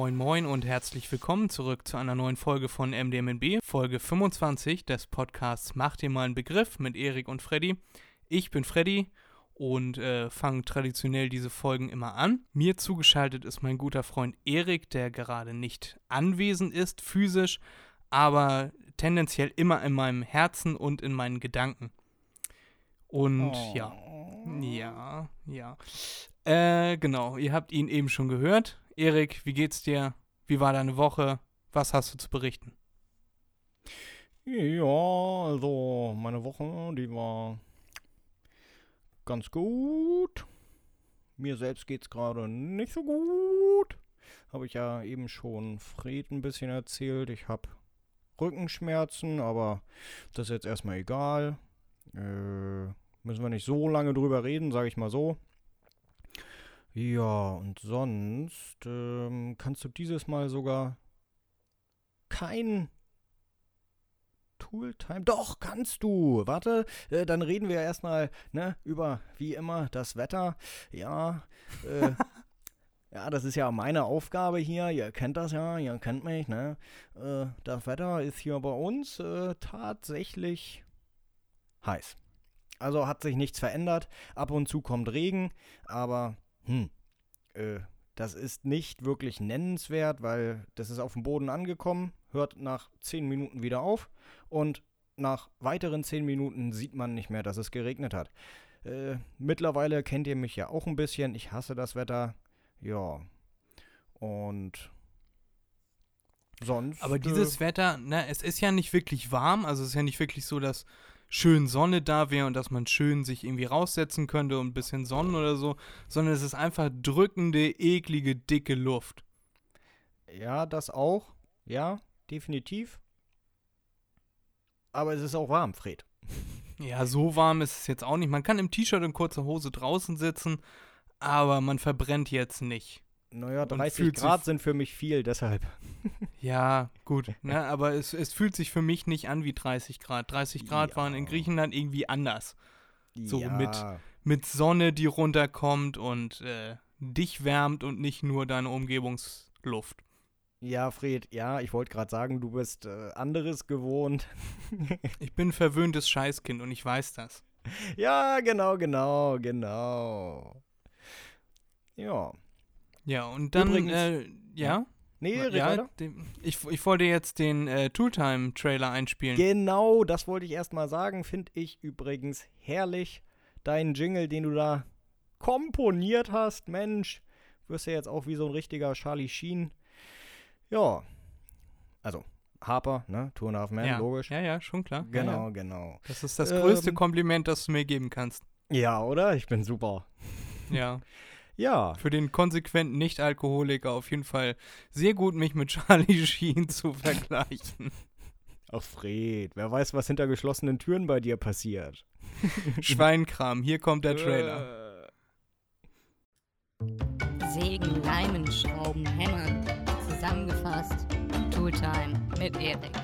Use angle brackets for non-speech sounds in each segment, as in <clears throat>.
Moin Moin und herzlich willkommen zurück zu einer neuen Folge von MDMNB, Folge 25 des Podcasts Mach dir mal einen Begriff mit Erik und Freddy. Ich bin Freddy und äh, fange traditionell diese Folgen immer an. Mir zugeschaltet ist mein guter Freund Erik, der gerade nicht anwesend ist, physisch, aber tendenziell immer in meinem Herzen und in meinen Gedanken. Und ja, ja, ja. Äh, genau, ihr habt ihn eben schon gehört. Erik, wie geht's dir? Wie war deine Woche? Was hast du zu berichten? Ja, also meine Woche, die war ganz gut. Mir selbst geht's gerade nicht so gut. Habe ich ja eben schon Fred ein bisschen erzählt. Ich habe Rückenschmerzen, aber das ist jetzt erstmal egal. Äh, müssen wir nicht so lange drüber reden, sage ich mal so. Ja, und sonst ähm, kannst du dieses Mal sogar kein Tooltime. Doch, kannst du. Warte, äh, dann reden wir erstmal ne, über, wie immer, das Wetter. Ja, äh, <laughs> ja, das ist ja meine Aufgabe hier. Ihr kennt das ja, ihr kennt mich, ne? Äh, das Wetter ist hier bei uns äh, tatsächlich heiß. Also hat sich nichts verändert. Ab und zu kommt Regen, aber hm, äh, das ist nicht wirklich nennenswert, weil das ist auf dem Boden angekommen, hört nach 10 Minuten wieder auf und nach weiteren 10 Minuten sieht man nicht mehr, dass es geregnet hat. Äh, mittlerweile kennt ihr mich ja auch ein bisschen. Ich hasse das Wetter. Ja. Und sonst. Aber dieses äh, Wetter, ne, es ist ja nicht wirklich warm, also es ist ja nicht wirklich so, dass schön Sonne da wäre und dass man schön sich irgendwie raussetzen könnte und ein bisschen Sonnen oder so, sondern es ist einfach drückende, eklige, dicke Luft. Ja, das auch. Ja, definitiv. Aber es ist auch warm, Fred. <laughs> Ja, so warm ist es jetzt auch nicht. Man kann im T-Shirt und kurzer Hose draußen sitzen, aber man verbrennt jetzt nicht. Naja, Und 30 fühlt sich- Grad sind für mich viel, deshalb. <laughs> Ja, gut, ne, aber es, es fühlt sich für mich nicht an wie 30 Grad. 30 Grad Ja. waren in Griechenland irgendwie anders. So ja. mit- Mit Sonne, die runterkommt und äh, dich wärmt und nicht nur deine Umgebungsluft. Ja, Fred, ja, ich wollte gerade sagen, du bist äh, anderes gewohnt. <laughs> Ich bin ein verwöhntes Scheißkind und ich weiß das. ja, genau, genau, genau. Ja. Ja, und dann, Übrigens- äh, ja? Nee, ja, den, ich, ich wollte jetzt den äh, Tooltime-Trailer einspielen. Genau, das wollte ich erst mal sagen. Finde ich übrigens herrlich. Deinen Jingle, den du da komponiert hast, Mensch. Wirst ja jetzt auch wie so ein richtiger Charlie Sheen. Ja. Also, Harper, ne? Two and a Half Men, ja. logisch. Ja, ja, schon klar. Genau, Ja, genau. Das ist das Ähm, größte Kompliment, das du mir geben kannst. Ja, oder? Ich bin super. Ja. <laughs> Ja. Für den konsequenten Nicht-Alkoholiker auf jeden Fall sehr gut, mich mit Charlie <laughs> Sheen zu vergleichen. Ach, Fred, wer weiß, was hinter geschlossenen Türen bei dir passiert. <laughs> Schweinkram, hier kommt der Trailer. Äh, Sägen, Leimen, Schrauben, Hämmern. Zusammengefasst. Tooltime mit Erik.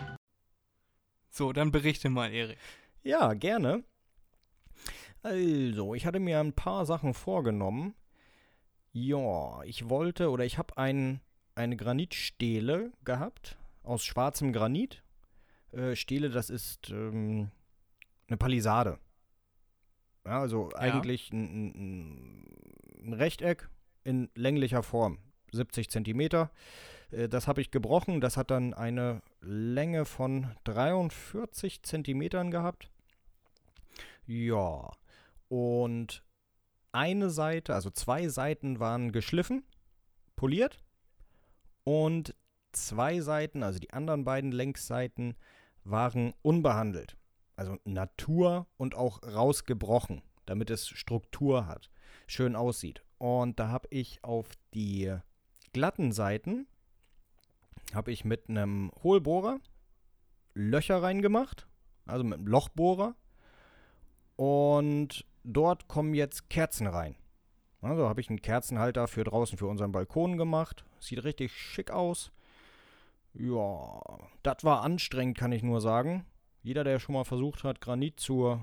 So, dann berichte mal, Erik. Ja, gerne. Also, ich hatte mir ein paar Sachen vorgenommen. Ja, ich wollte oder ich habe ein, eine Granitstele gehabt aus schwarzem Granit. Äh, Stele, das ist ähm, eine Palisade. Ja, also eigentlich ein, ein, ein Rechteck in länglicher Form, 70 Zentimeter. Äh, das habe ich gebrochen. Das hat dann eine Länge von 43 Zentimetern gehabt. Ja, und eine Seite, also zwei Seiten waren geschliffen, poliert und zwei Seiten, also die anderen beiden Längsseiten, waren unbehandelt. Also Natur und auch rausgebrochen, damit es Struktur hat, schön aussieht. Und da habe ich auf die glatten Seiten habe ich mit einem Hohlbohrer Löcher reingemacht, also mit einem Lochbohrer. Und dort kommen jetzt Kerzen rein. Also habe ich einen Kerzenhalter für draußen für unseren Balkon gemacht. Sieht richtig schick aus. Ja, das war anstrengend, kann ich nur sagen. Jeder, der schon mal versucht hat, Granit zu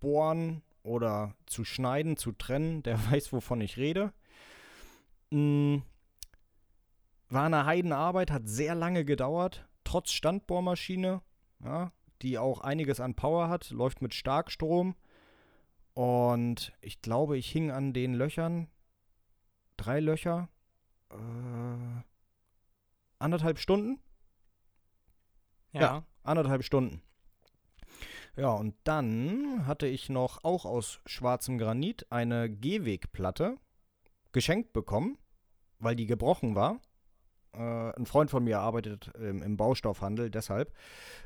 bohren oder zu schneiden, zu trennen, der <laughs> weiß, wovon ich rede. Mm, war eine Heidenarbeit, hat sehr lange gedauert, trotz Standbohrmaschine, ja, die auch einiges an Power hat, läuft mit Starkstrom. Und ich glaube, ich hing an den Löchern, drei Löcher, äh, anderthalb Stunden. Ja. anderthalb Stunden. Ja, und dann hatte ich noch auch aus schwarzem Granit eine Gehwegplatte geschenkt bekommen, weil die gebrochen war. Äh, ein Freund von mir arbeitet ähm, im Baustoffhandel, deshalb.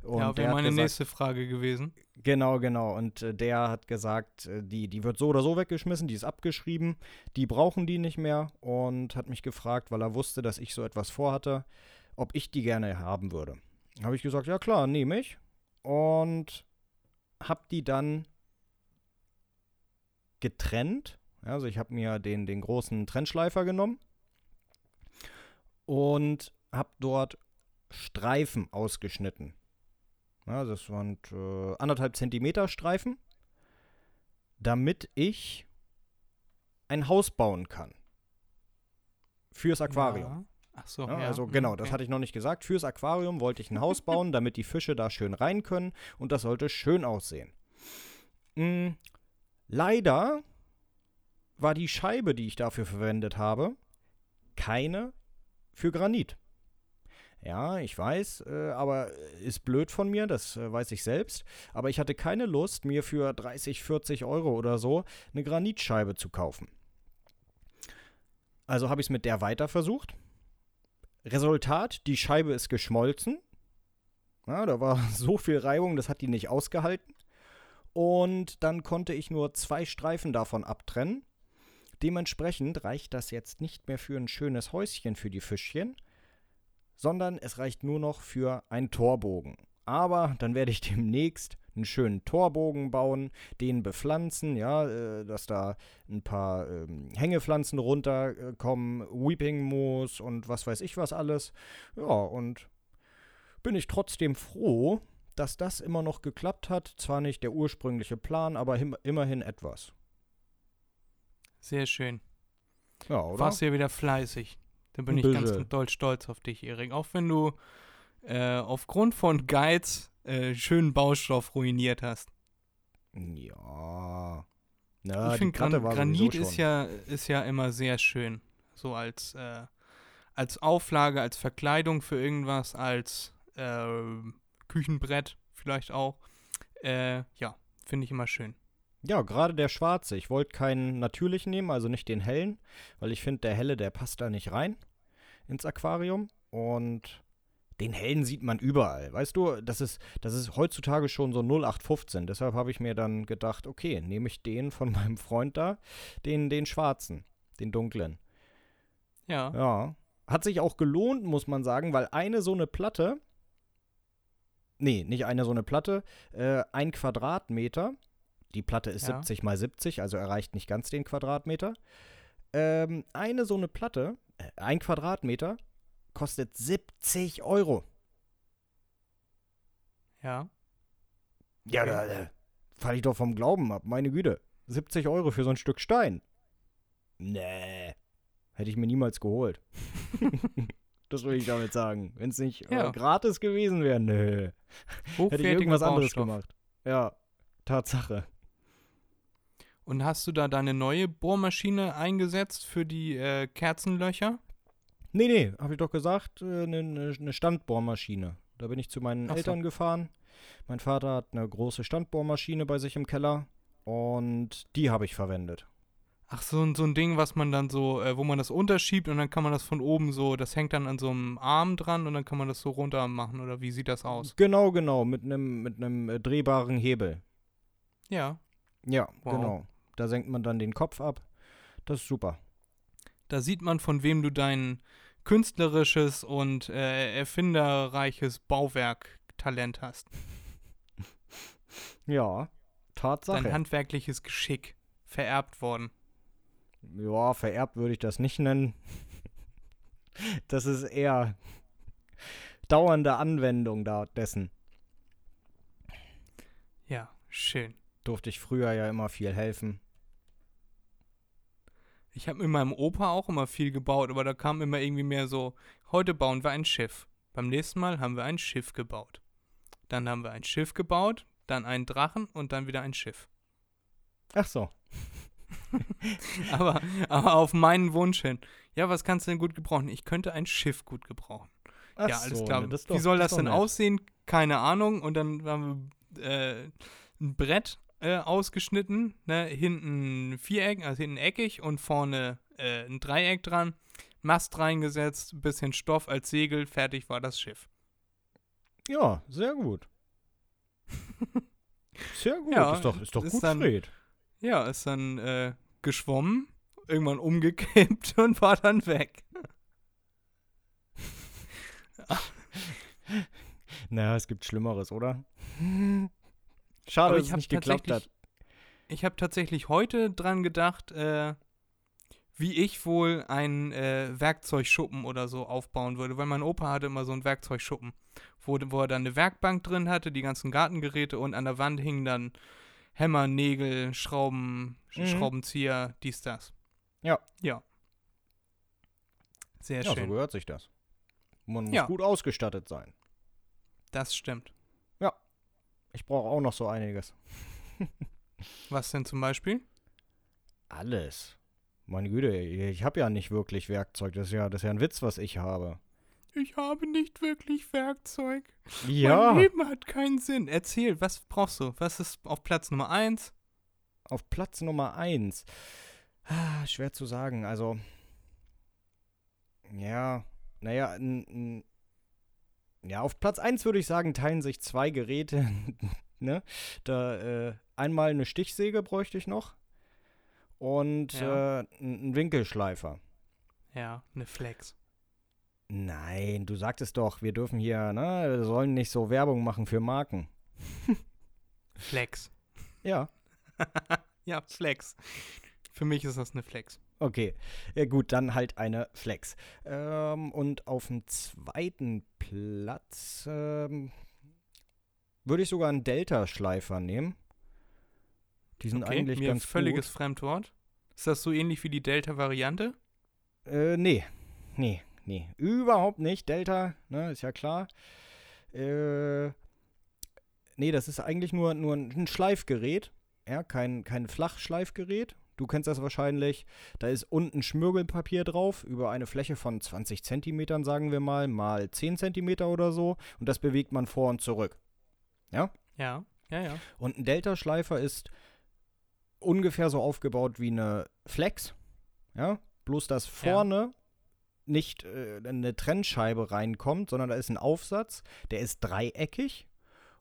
Und ja, wäre meine gesagt- nächste Frage gewesen. Genau, genau. Und äh, der hat gesagt, äh, die, die wird so oder so weggeschmissen, die ist abgeschrieben, die brauchen die nicht mehr und hat mich gefragt, weil er wusste, dass ich so etwas vorhatte, ob ich die gerne haben würde. Habe ich gesagt, ja klar, nehme ich. Und habe die dann getrennt. Also ich habe mir den, den großen Trennschleifer genommen und habe dort Streifen ausgeschnitten. Ja, das waren äh, anderthalb Zentimeter Streifen, damit ich ein Haus bauen kann. Fürs Aquarium. Ja. Ach so, Ja, ja. Also mhm, genau, das okay. hatte ich noch nicht gesagt. Fürs Aquarium wollte ich ein Haus <laughs> bauen, damit die Fische da schön rein können und das sollte schön aussehen. Mm, leider war die Scheibe, die ich dafür verwendet habe, keine für Granit. Ja, ich weiß, äh, aber ist blöd von mir, das äh, weiß ich selbst. Aber ich hatte keine Lust, mir für 30, 40 Euro oder so eine Granitscheibe zu kaufen. Also habe ich es mit der weiter versucht. Resultat, die Scheibe ist geschmolzen. Ja, da war <laughs> so viel Reibung, das hat die nicht ausgehalten. Und dann konnte ich nur zwei Streifen davon abtrennen. Dementsprechend reicht das jetzt nicht mehr für ein schönes Häuschen für die Fischchen, sondern es reicht nur noch für einen Torbogen. Aber dann werde ich demnächst einen schönen Torbogen bauen, den bepflanzen, ja, äh, dass da ein paar ähm, Hängepflanzen runterkommen, Weeping Moos und was weiß ich was alles. Ja, und bin ich trotzdem froh, dass das immer noch geklappt hat. Zwar nicht der ursprüngliche Plan, aber immerhin etwas. Sehr schön. Ja, oder? Warst ja wieder fleißig. Da bin Ein ich ganz doll stolz auf dich, Erik. Auch wenn du äh, aufgrund von Geiz äh, schönen Baustoff ruiniert hast. Ja. Na, ich finde, Gran Granit ist ja, ist ja immer sehr schön. So als, äh, als Auflage, als Verkleidung für irgendwas, als äh, Küchenbrett vielleicht auch. Äh, ja, finde ich immer schön. Ja, gerade der schwarze. Ich wollte keinen natürlichen nehmen, also nicht den hellen, weil ich finde, der helle, der passt da nicht rein ins Aquarium. Und den hellen sieht man überall. Weißt du, das ist, das ist heutzutage schon so 0815. Deshalb habe ich mir dann gedacht, okay, nehme ich den von <laughs> meinem Freund da, den, den schwarzen, den dunklen. Ja, Ja. Hat sich auch gelohnt, muss man sagen, weil eine so eine Platte, nee, nicht eine so eine Platte, äh, ein Quadratmeter, die Platte ist Ja. 70 mal 70, also erreicht nicht ganz den Quadratmeter. Ähm, eine so eine Platte, äh, ein Quadratmeter, kostet 70 Euro. ja. Ja, Okay. da äh, falle ich doch vom Glauben ab, meine Güte. 70 Euro für so ein Stück Stein. Nee. Hätte ich mir niemals geholt. <laughs> das will ich damit sagen. Wenn es nicht Ja. äh, gratis gewesen wäre, nö. Hätte ich irgendwas anderes gemacht. Ja, Tatsache. Und hast du da deine neue Bohrmaschine eingesetzt für die äh, Kerzenlöcher? Nee, nee, habe ich doch gesagt, eine ne, ne Standbohrmaschine. Da bin ich zu meinen Ach so. Eltern gefahren. Mein Vater hat eine große Standbohrmaschine bei sich im Keller und die habe ich verwendet. Ach, so, ein- so ein Ding, was man dann so, äh, wo man das unterschiebt und dann kann man das von oben so, das hängt dann an so einem Arm dran und dann kann man das so runter machen oder wie sieht das aus? Genau, genau, mit einem mit äh, drehbaren Hebel. Ja, Ja, Wow. genau. Da senkt man dann den Kopf ab. Das ist super. da sieht man, von wem du deinen künstlerisches und äh, erfinderreiches Bauwerktalent hast. <laughs> Ja, Tatsache. Dein handwerkliches Geschick vererbt worden. Ja, vererbt würde ich das nicht nennen. <laughs> Das ist eher dauernde Anwendung da dessen. Ja, schön. Durfte ich früher ja immer viel helfen. Ich habe mit meinem Opa auch immer viel gebaut, aber da kam immer irgendwie mehr so, heute bauen wir ein Schiff. Beim nächsten Mal haben wir ein Schiff gebaut. Dann haben wir ein Schiff gebaut, dann einen Drachen und dann wieder ein Schiff. Ach so. <laughs> aber, aber auf meinen Wunsch hin. Ja, was kannst du denn gut gebrauchen? Ich könnte ein Schiff gut gebrauchen. Ach ja, alles so, klar. ne, das ist Wie doch- soll das das denn doch nett. aussehen? Keine Ahnung. Und dann haben wir äh, ein Brett äh, ausgeschnitten, ne? hinten Viereck, also hinten eckig und vorne äh, ein Dreieck dran, Mast reingesetzt, bisschen Stoff als Segel, fertig war das Schiff. Ja, sehr gut. <laughs> Sehr gut. Ja, ist doch, ist doch ist gut, dann- Fred. Ja, ist dann äh, geschwommen, irgendwann umgekippt <laughs> und war dann weg. <laughs> Naja, es gibt Schlimmeres, oder? Schade, Aber dass ich es habe nicht geklappt hat. tatsächlich, ich habe tatsächlich heute dran gedacht, äh, wie ich wohl einen äh, Werkzeugschuppen oder so aufbauen würde, weil mein Opa hatte immer so einen Werkzeugschuppen, wo, wo er dann eine Werkbank drin hatte, die ganzen Gartengeräte und an der Wand hingen dann Hämmer, Nägel, Schrauben, Sch- Mhm. Schraubenzieher, dies, das. Ja. Ja. Sehr Ja, so schön. gehört sich das. Man muss Ja. gut ausgestattet sein. das stimmt. Ich brauche auch noch so einiges. <laughs> Was denn zum Beispiel? Alles. Meine Güte, ich habe ja nicht wirklich Werkzeug. Das ist ja, das ist ja ein Witz, was ich habe. Ich habe nicht wirklich Werkzeug. Ja, Mein Leben hat keinen Sinn. Erzähl, was brauchst du? Was ist auf Platz Nummer 1? auf Platz Nummer 1. Ah, schwer zu sagen. Also, ja, naja, n, n, ja, auf Platz 1 würde ich sagen, teilen sich zwei Geräte. <laughs> ne? Da, äh, einmal eine Stichsäge bräuchte ich noch und Ja. äh, ein Winkelschleifer. Ja, eine Flex. Nein, du sagtest doch, wir dürfen hier, ne, wir sollen nicht so Werbung machen für Marken. Flex. Ja, <laughs> ja, Flex. Für mich ist das eine Flex. Okay. Ja, gut, dann halt eine Flex. Ähm, und auf dem zweiten Platz ähm, würde ich sogar einen Delta-Schleifer nehmen. Die sind Okay, eigentlich mir ganz völliges Fremdwort. Ist das so ähnlich wie die Delta-Variante? gut. Äh, nee, nee, nee, überhaupt nicht. Delta, ne, ist ja klar. Äh, nee, das ist eigentlich nur, nur ein Schleifgerät. Ja, kein, kein Flachschleifgerät. Du kennst das wahrscheinlich. Da ist unten Schmirgelpapier drauf, über eine Fläche von 20 Zentimetern, sagen wir mal, mal 10 Zentimeter oder so. Und das bewegt man vor und zurück. Ja, ja, ja. Und ein Delta-Schleifer ist ungefähr so aufgebaut wie eine Flex. Ja, bloß dass vorne nicht äh, eine Trennscheibe reinkommt, sondern da ist ein Aufsatz, der ist dreieckig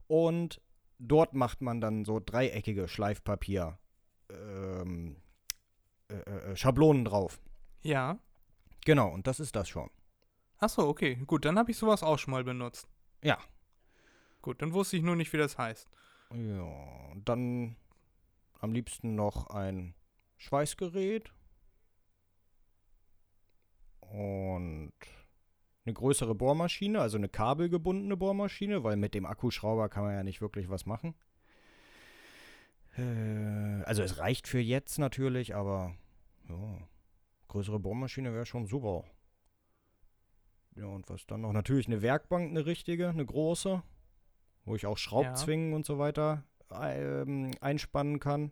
und dort macht man dann so dreieckige Schleifpapier ähm, äh, äh, Schablonen drauf. Ja. Genau, und das ist das schon. Achso, okay. Gut, dann habe ich sowas auch schon mal benutzt. Ja. Gut, dann wusste ich nur nicht, wie das heißt. Ja, dann am liebsten noch ein Schweißgerät und eine größere Bohrmaschine, also eine kabelgebundene Bohrmaschine, weil mit dem Akkuschrauber kann man ja nicht wirklich was machen. Äh, also es reicht für jetzt natürlich, aber ja, größere Bohrmaschine wäre schon super. Ja, und was dann noch? Natürlich eine Werkbank, eine richtige, eine große, wo ich auch Schraubzwingen und so weiter ähm, einspannen kann.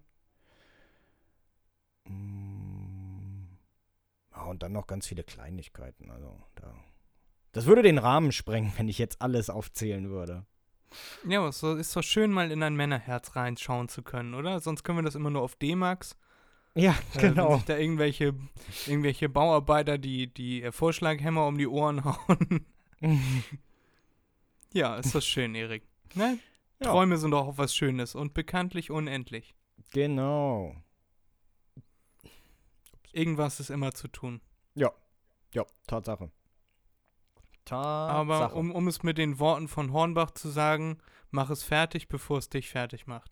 Ja, und dann noch ganz viele Kleinigkeiten. Also da. Das würde den Rahmen sprengen, <laughs> wenn ich jetzt alles aufzählen würde. Ja, es ist doch schön, mal in ein Männerherz reinschauen zu können, oder? Sonst können wir das immer nur auf D-Max. Ja, Äh, wenn genau. sich da irgendwelche, irgendwelche Bauarbeiter die, die äh, Vorschlaghämmer um die Ohren <laughs> hauen. <laughs> ja, ist das schön, Erik. Ne? Ja. Träume sind doch auch was Schönes und bekanntlich unendlich. genau. Irgendwas ist immer zu tun. Ja, Tatsache. Aber um, um es mit den Worten von Hornbach zu sagen, mach es fertig, bevor es dich fertig macht.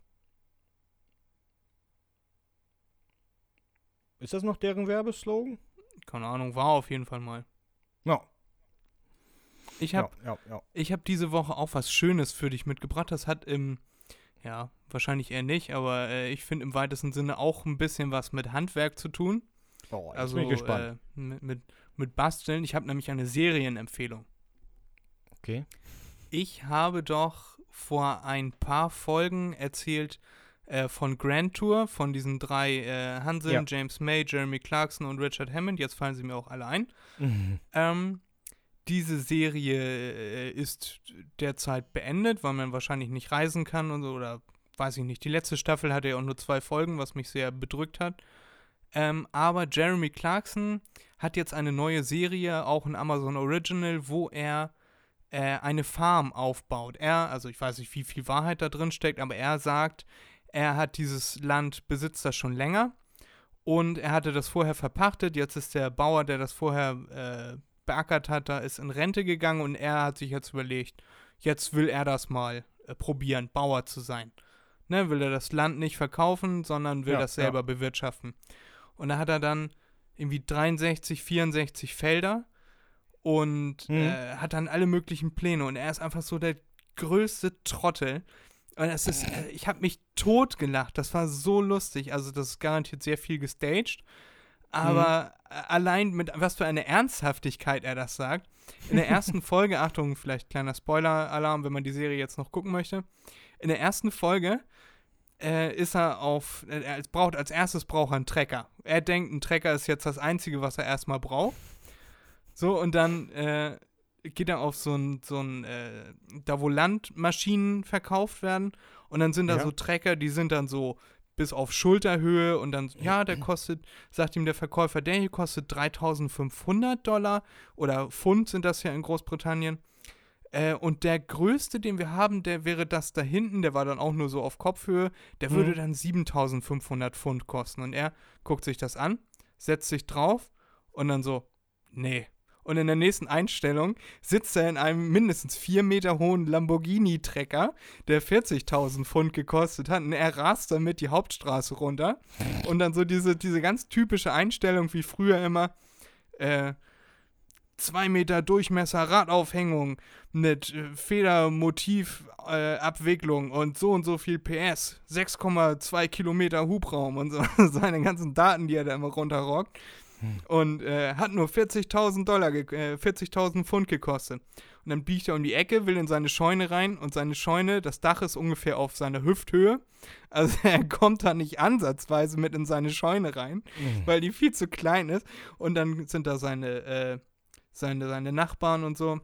Ist das noch deren Werbeslogan? Keine Ahnung, war auf jeden Fall mal. Ja. Ich habe ja, ja, ja. Ich habe diese Woche auch was Schönes für dich mitgebracht. Das hat im, ja, wahrscheinlich eher nicht, aber äh, ich finde im weitesten Sinne auch ein bisschen was mit Handwerk zu tun. Oh, also bin ich gespannt. Äh, mit, mit, mit Basteln. Ich habe nämlich eine Serienempfehlung. okay. Ich habe doch vor ein paar Folgen erzählt äh, von Grand Tour, von diesen drei äh, Hanseln, Ja. James May, Jeremy Clarkson und Richard Hammond. Jetzt fallen sie mir auch alle ein. Mhm. Ähm, diese Serie äh, ist derzeit beendet, weil man wahrscheinlich nicht reisen kann und so, oder weiß ich nicht. Die letzte Staffel hatte ja auch nur zwei Folgen, was mich sehr bedrückt hat. Ähm, aber Jeremy Clarkson hat jetzt eine neue Serie, auch ein Amazon Original, wo er äh, eine Farm aufbaut. Er, also ich weiß nicht, wie viel Wahrheit da drin steckt, aber er sagt, er hat dieses Land, besitzt das schon länger und er hatte das vorher verpachtet. Jetzt ist der Bauer, der das vorher äh, beackert hat, da ist in Rente gegangen und er hat sich jetzt überlegt, jetzt will er das mal äh, probieren, Bauer zu sein. Ne, will er das Land nicht verkaufen, sondern will Ja, das selber bewirtschaften. Und da hat er dann irgendwie 63, 64 Felder und Mhm. äh, hat dann alle möglichen Pläne und er ist einfach so der größte Trottel. Und es ist, äh, ich habe mich totgelacht. Das war so lustig. Also das ist garantiert sehr viel gestaged. Aber äh, allein mit was für eine Ernsthaftigkeit er das sagt. In der ersten <laughs> Folge, Achtung, vielleicht kleiner Spoiler-Alarm, wenn man die Serie jetzt noch gucken möchte. In der ersten Folge äh, ist er auf, äh, er braucht als erstes braucht er einen Trecker. Er denkt, ein Trecker ist jetzt das Einzige, was er erstmal braucht. So, und dann äh, geht er auf so ein, so ein, äh, da wo Landmaschinen verkauft werden. Und dann sind da Ja. so Trecker, die sind dann so bis auf Schulterhöhe und dann, ja, der kostet, sagt ihm der Verkäufer, der hier kostet 3500 Dollar oder Pfund sind das ja in Großbritannien. Äh, und der größte, den wir haben, der wäre das da hinten, der war dann auch nur so auf Kopfhöhe, der Mhm. würde dann 7500 Pfund kosten. Und er guckt sich das an, setzt sich drauf und dann so, nee. Und in der nächsten Einstellung sitzt er in einem mindestens vier Meter hohen Lamborghini-Trecker, der 40.000 Pfund gekostet hat. Und er rast damit die Hauptstraße runter. Und dann so diese, diese ganz typische Einstellung wie früher immer. Äh, zwei Meter Durchmesser, Radaufhängung mit äh, Federmotivabwicklung äh, und so und so viel PS, 6,2 Kilometer Hubraum und so <laughs> seine ganzen Daten, die er da immer runterrockt. Und äh, hat nur 40.000 Dollar, ge- äh, 40.000 Pfund gekostet. Und dann biegt er um die Ecke, will in seine Scheune rein und seine Scheune, das Dach ist ungefähr auf seiner Hüfthöhe. Also <laughs> er kommt da nicht ansatzweise mit in seine Scheune rein, weil die viel zu klein ist. Und dann sind da seine, äh, seine, seine Nachbarn und so.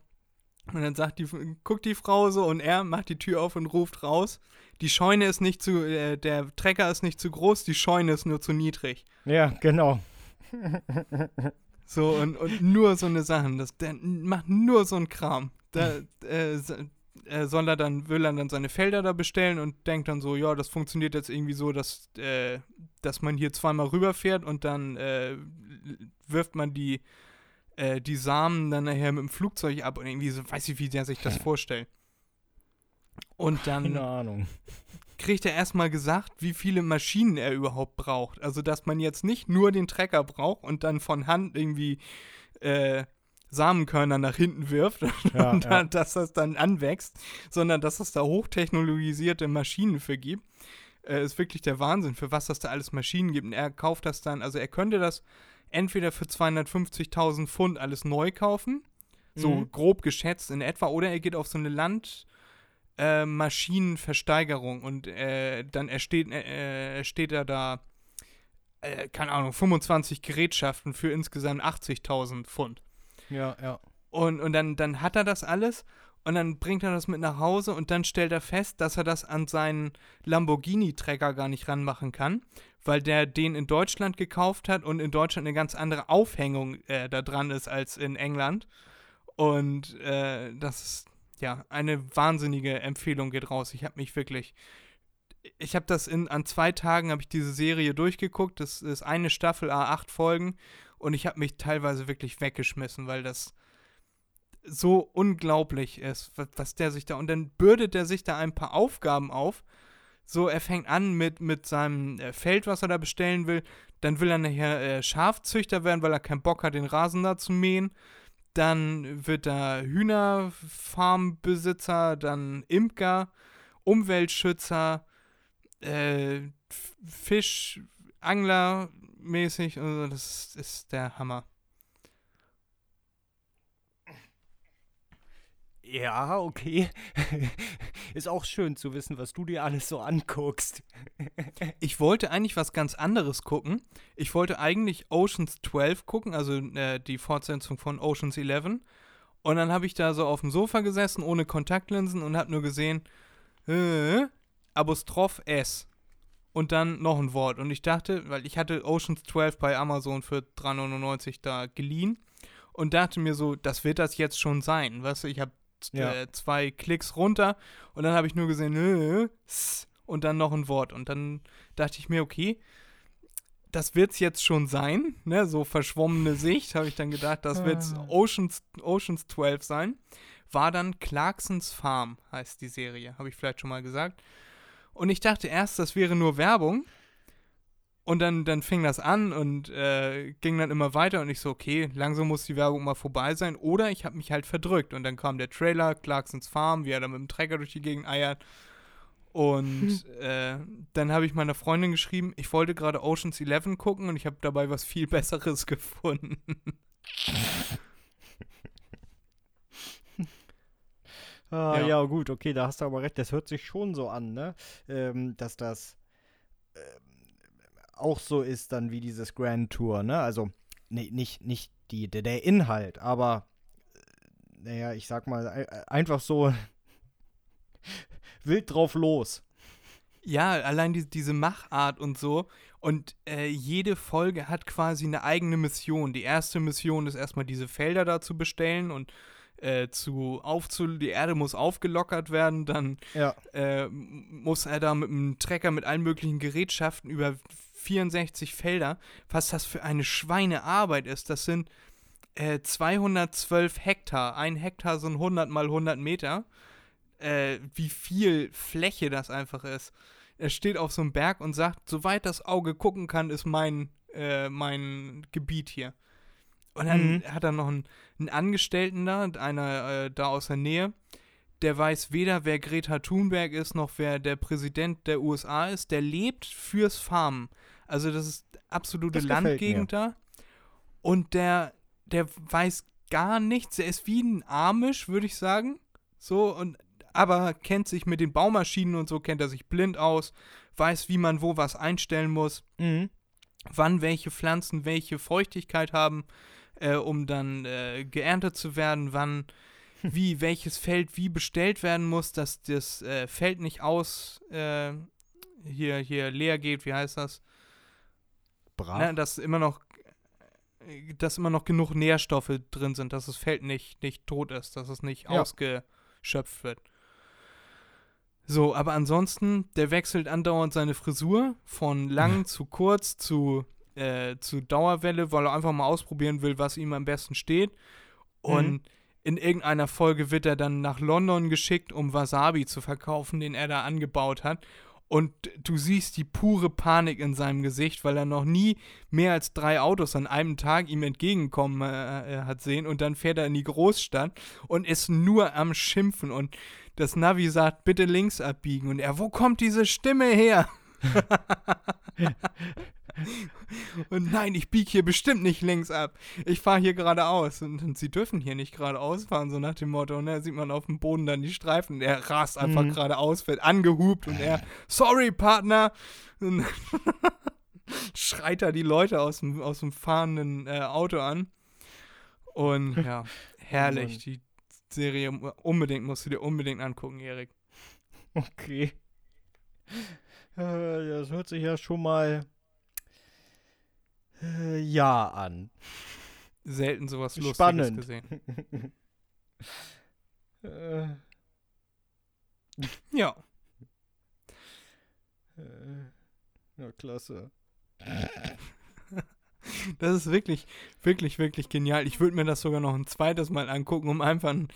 Und dann sagt die, guckt die Frau so und er macht die Tür auf und ruft raus. Die Scheune ist nicht zu, äh, der Trecker ist nicht zu groß, die Scheune ist nur zu niedrig. Ja, genau. So, und, und nur so eine Sachen. Das, der macht nur so einen Kram. Da äh, äh, soll er dann, will er dann seine Felder da bestellen und denkt dann so, ja, das funktioniert jetzt irgendwie so, dass, äh, dass man hier zweimal rüberfährt und dann äh, wirft man die, äh, die Samen dann nachher mit dem Flugzeug ab und irgendwie so, weiß ich, wie der sich das vorstellt. Und dann Keine Ahnung. kriegt er erstmal gesagt, wie viele Maschinen er überhaupt braucht. Also, dass man jetzt nicht nur den Trecker braucht und dann von Hand irgendwie äh, Samenkörner nach hinten wirft Ja, <laughs> und ja. dann, dass das dann anwächst, sondern dass es da hochtechnologisierte Maschinen für gibt. Äh, ist wirklich der Wahnsinn, für was das da alles Maschinen gibt. Und er kauft das dann, also er könnte das entweder für 250.000 Pfund alles neu kaufen, so Mhm. grob geschätzt in etwa, oder er geht auf so eine Land- äh, und äh, dann ersteht, äh, steht er da, äh, keine Ahnung, 25 Gerätschaften für insgesamt 80.000 Pfund. Ja, ja. Und, und dann, dann hat er das alles und dann bringt er das mit nach Hause und dann stellt er fest, dass er das an seinen Lamborghini-Trecker gar nicht ranmachen kann, weil der den in Deutschland gekauft hat und in Deutschland eine ganz andere Aufhängung äh, da dran ist als in England. Und äh, das ist ja eine wahnsinnige Empfehlung geht raus. Ich habe mich wirklich ich habe das in an zwei Tagen habe ich diese Serie durchgeguckt. Das ist eine Staffel A8 Folgen und ich habe mich teilweise wirklich weggeschmissen, weil das so unglaublich ist, was, was der sich da. Und dann bürdet er sich da ein paar Aufgaben auf. So, er fängt an mit, mit seinem äh, Feld, was er da bestellen will. Dann will er nachher äh, Schafzüchter werden, weil er keinen Bock hat, den Rasen da zu mähen. Dann wird er Hühnerfarmbesitzer, dann Imker, Umweltschützer, äh, Fisch, Angler mäßig. Also das ist der Hammer. Ja, okay. <laughs> Ist auch schön zu wissen, was du dir alles so anguckst. <laughs> Ich wollte eigentlich was ganz anderes gucken. Ich wollte eigentlich Oceans 12 gucken, also äh, die Fortsetzung von Oceans 11. Und dann habe ich da so auf dem Sofa gesessen, ohne Kontaktlinsen und habe nur gesehen, äh, Apostroph S. Und dann noch ein Wort. Und ich dachte, weil ich hatte Oceans 12 bei Amazon für 3,99 da geliehen und dachte mir so, das wird das jetzt schon sein. Weißt du, ich habe Ja. äh, zwei Klicks runter und dann habe ich nur gesehen, äh, und dann noch ein Wort. Und dann dachte ich mir, okay, das wird's jetzt schon sein, ne? So verschwommene Sicht, habe ich dann gedacht, das wird's Oceans, Oceans 12 sein. War dann Clarksons Farm, heißt die Serie, habe ich vielleicht schon mal gesagt. Und ich dachte erst, das wäre nur Werbung. Und dann, dann fing das an und äh, ging dann immer weiter und ich so, okay, langsam muss die Werbung mal vorbei sein. Oder ich habe mich halt verdrückt und dann kam der Trailer, Clarksons Farm, wie er da mit dem Trecker durch die Gegend eiert. Und äh, dann habe ich meiner Freundin geschrieben, ich wollte gerade Oceans 11 gucken und ich habe dabei was viel <laughs> Besseres gefunden. <laughs> Ah, Ja. ja. gut, okay, da hast du aber recht. Das hört sich schon so an, ne? Ähm, dass das ähm, auch so ist dann wie dieses Grand Tour, ne? Also nee, nicht, nicht die, der, der Inhalt, aber äh, naja, ich sag mal, äh, einfach so <laughs> wild drauf los. Ja, allein die, diese Machart und so. Und äh, jede Folge hat quasi eine eigene Mission. Die erste Mission ist erstmal diese Felder da zu bestellen und äh, zu aufzu die Erde muss aufgelockert werden, dann Ja. äh, muss er da mit einem Trecker mit allen möglichen Gerätschaften über 64 Felder, was das für eine Schweinearbeit ist. Das sind äh, 212 Hektar. Ein Hektar sind 100 mal 100 Meter. Äh, wie viel Fläche das einfach ist. Er steht auf so einem Berg und sagt, soweit das Auge gucken kann, ist mein, äh, mein Gebiet hier. Und dann Mhm. hat er noch einen, einen Angestellten da, einer äh, da aus der Nähe, der weiß weder, wer Greta Thunberg ist, noch wer der Präsident der USA ist. Der lebt fürs Farmen. Also das ist absolute Das. Landgegend da. Und der, der weiß gar nichts. Er ist wie ein Amish, würde ich sagen. So, und aber kennt sich mit den Baumaschinen und so, kennt er sich blind aus, weiß, wie man wo was einstellen muss Mhm. wann welche Pflanzen welche Feuchtigkeit haben, äh, um dann äh, geerntet zu werden, wann wie welches Feld wie bestellt werden muss, dass das äh, Feld nicht aus äh, hier hier leer geht, wie heißt das? Brav. Ne, dass immer noch dass immer noch genug Nährstoffe drin sind, dass das Feld nicht, nicht tot ist, dass es nicht Ja. ausgeschöpft wird. So, aber ansonsten, der wechselt andauernd seine Frisur von lang zu kurz zu, äh, zu Dauerwelle, weil er einfach mal ausprobieren will, was ihm am besten steht. Und Mhm. in irgendeiner Folge wird er dann nach London geschickt, um Wasabi zu verkaufen, den er da angebaut hat. Und du siehst die pure Panik in seinem Gesicht, weil er noch nie mehr als drei Autos an einem Tag ihm entgegenkommen äh, äh, hat sehen. Und dann fährt er in die Großstadt und ist nur am Schimpfen. Und das Navi sagt, bitte links abbiegen. Und er, wo kommt diese Stimme her? <laughs> <laughs> und nein, ich biege hier bestimmt nicht links ab. Ich fahre hier geradeaus. Und, und sie dürfen hier nicht geradeaus fahren, so nach dem Motto. Und da sieht man auf dem Boden dann die Streifen. Und er rast einfach Mhm. geradeaus, wird angehupt und er, sorry, Partner. Und <laughs> schreit da die Leute aus dem, aus dem fahrenden äh, Auto an. Und <laughs> ja, herrlich. Die Serie unbedingt, musst du dir unbedingt angucken, Erik. Okay. Äh, das hört sich ja schon mal äh, ja an. Selten sowas Lustiges Spannend. gesehen. Äh, Ja. äh, ja, klasse. Das ist wirklich, wirklich, wirklich genial. Ich würde mir das sogar noch ein zweites Mal angucken, um einfach ein,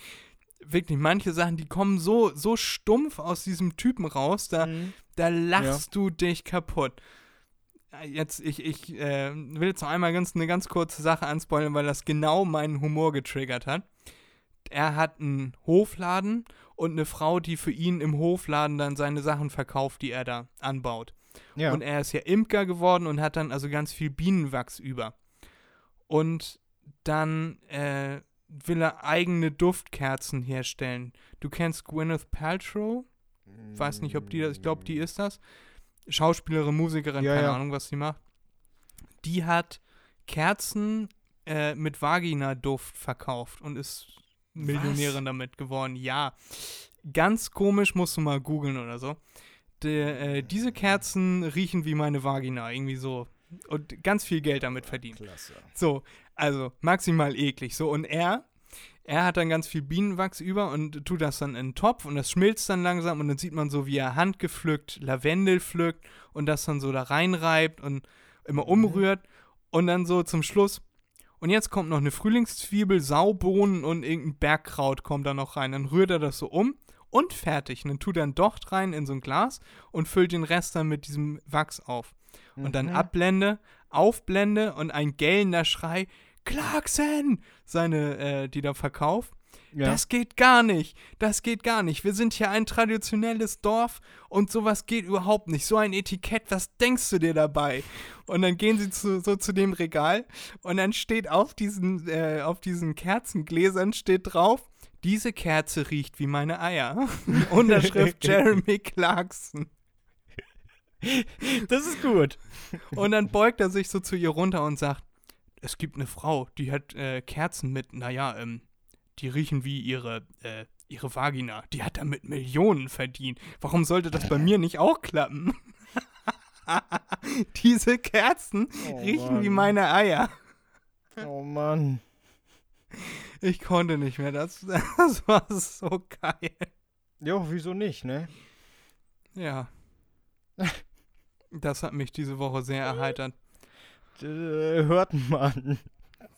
wirklich manche Sachen, die kommen so, so stumpf aus diesem Typen raus, da, Mhm. da lachst du dich kaputt. Äh, Jetzt, ich, ich äh, will jetzt noch einmal ganz, eine ganz kurze Sache anspoilern, weil das genau meinen Humor getriggert hat. Er hat einen Hofladen und eine Frau, die für ihn im Hofladen dann seine Sachen verkauft, die er da anbaut. Ja. Und er ist ja Imker geworden und hat dann also ganz viel Bienenwachs über. Und dann äh, will er eigene Duftkerzen herstellen. Du kennst Gwyneth Paltrow? Weiß nicht, ob die das, ich glaube, die ist das. Schauspielerin, Musikerin, Ja, keine ja. Ahnung, was sie macht. Die hat Kerzen äh, mit Vagina-Duft verkauft und ist Millionärin damit geworden. Ja. Ganz komisch, musst du mal googeln oder so. Der, äh, diese Kerzen riechen wie meine Vagina, irgendwie so. Und ganz viel Geld damit verdient. Klasse. So, also maximal eklig. So, und er, er hat dann ganz viel Bienenwachs über und tut das dann in einen Topf und das schmilzt dann langsam und dann sieht man so, wie er handgepflückt Lavendel pflückt und das dann so da reinreibt und immer umrührt und dann so zum Schluss. Und jetzt kommt noch eine Frühlingszwiebel, Saubohnen und irgendein Bergkraut kommt da noch rein. Dann rührt er das so um und fertig. Und dann tut er einen Docht rein in so ein Glas und füllt den Rest dann mit diesem Wachs auf. Und dann Abblende, Aufblende und ein gellender Schrei. Clarkson! Seine, äh, die da verkauft. Ja. Das geht gar nicht. Das geht gar nicht. Wir sind hier ein traditionelles Dorf und sowas geht überhaupt nicht. So ein Etikett, was denkst du dir dabei? Und dann gehen sie zu, so zu dem Regal und dann steht auf diesen, äh, auf diesen Kerzengläsern steht drauf, diese Kerze riecht wie meine Eier. <laughs> Unterschrift <laughs> Jeremy Clarkson. das ist gut. Und dann beugt er sich so zu ihr runter und sagt, es gibt eine Frau, die hat äh, Kerzen mit, naja, ähm, die riechen wie ihre, äh, ihre Vagina. Die hat damit Millionen verdient. Warum sollte das bei mir nicht auch klappen? <laughs> Diese Kerzen Oh, riechen wie Mann. meine Eier. Oh Mann. Ich konnte nicht mehr. Das, <laughs> das war so geil. Jo, wieso nicht, ne? Ja. <laughs> Das hat mich diese Woche sehr erheitert. Äh, hört man.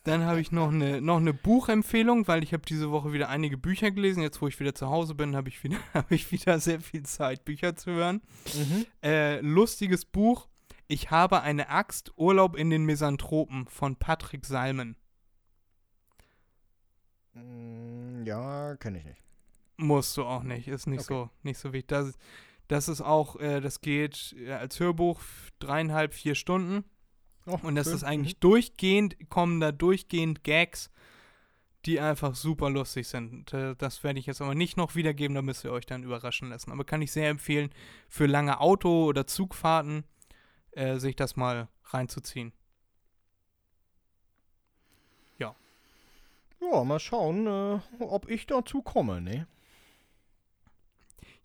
Dann habe ich noch eine, noch eine Buchempfehlung, weil ich habe diese Woche wieder einige Bücher gelesen. Jetzt, wo ich wieder zu Hause bin, habe ich, wieder- <laughs> habe ich wieder sehr viel Zeit, Bücher zu hören. Mhm. Äh, lustiges Buch. Ich habe eine Axt, Urlaub in den Misanthropen von Patrick Salmen. Mm, Ja, kenne ich nicht. Musst du auch nicht, ist nicht Okay. so nicht so wichtig. Das, das ist auch, äh, das geht äh, als Hörbuch dreieinhalb, vier Stunden. Oh, Und das schön. ist eigentlich durchgehend, kommen da durchgehend Gags, die einfach super lustig sind. Äh, Das werde ich jetzt aber nicht noch wiedergeben, da müsst ihr euch dann überraschen lassen. Aber kann ich sehr empfehlen, für lange Auto- oder Zugfahrten äh, sich das mal reinzuziehen. Ja, mal schauen, äh, ob ich dazu komme, ne?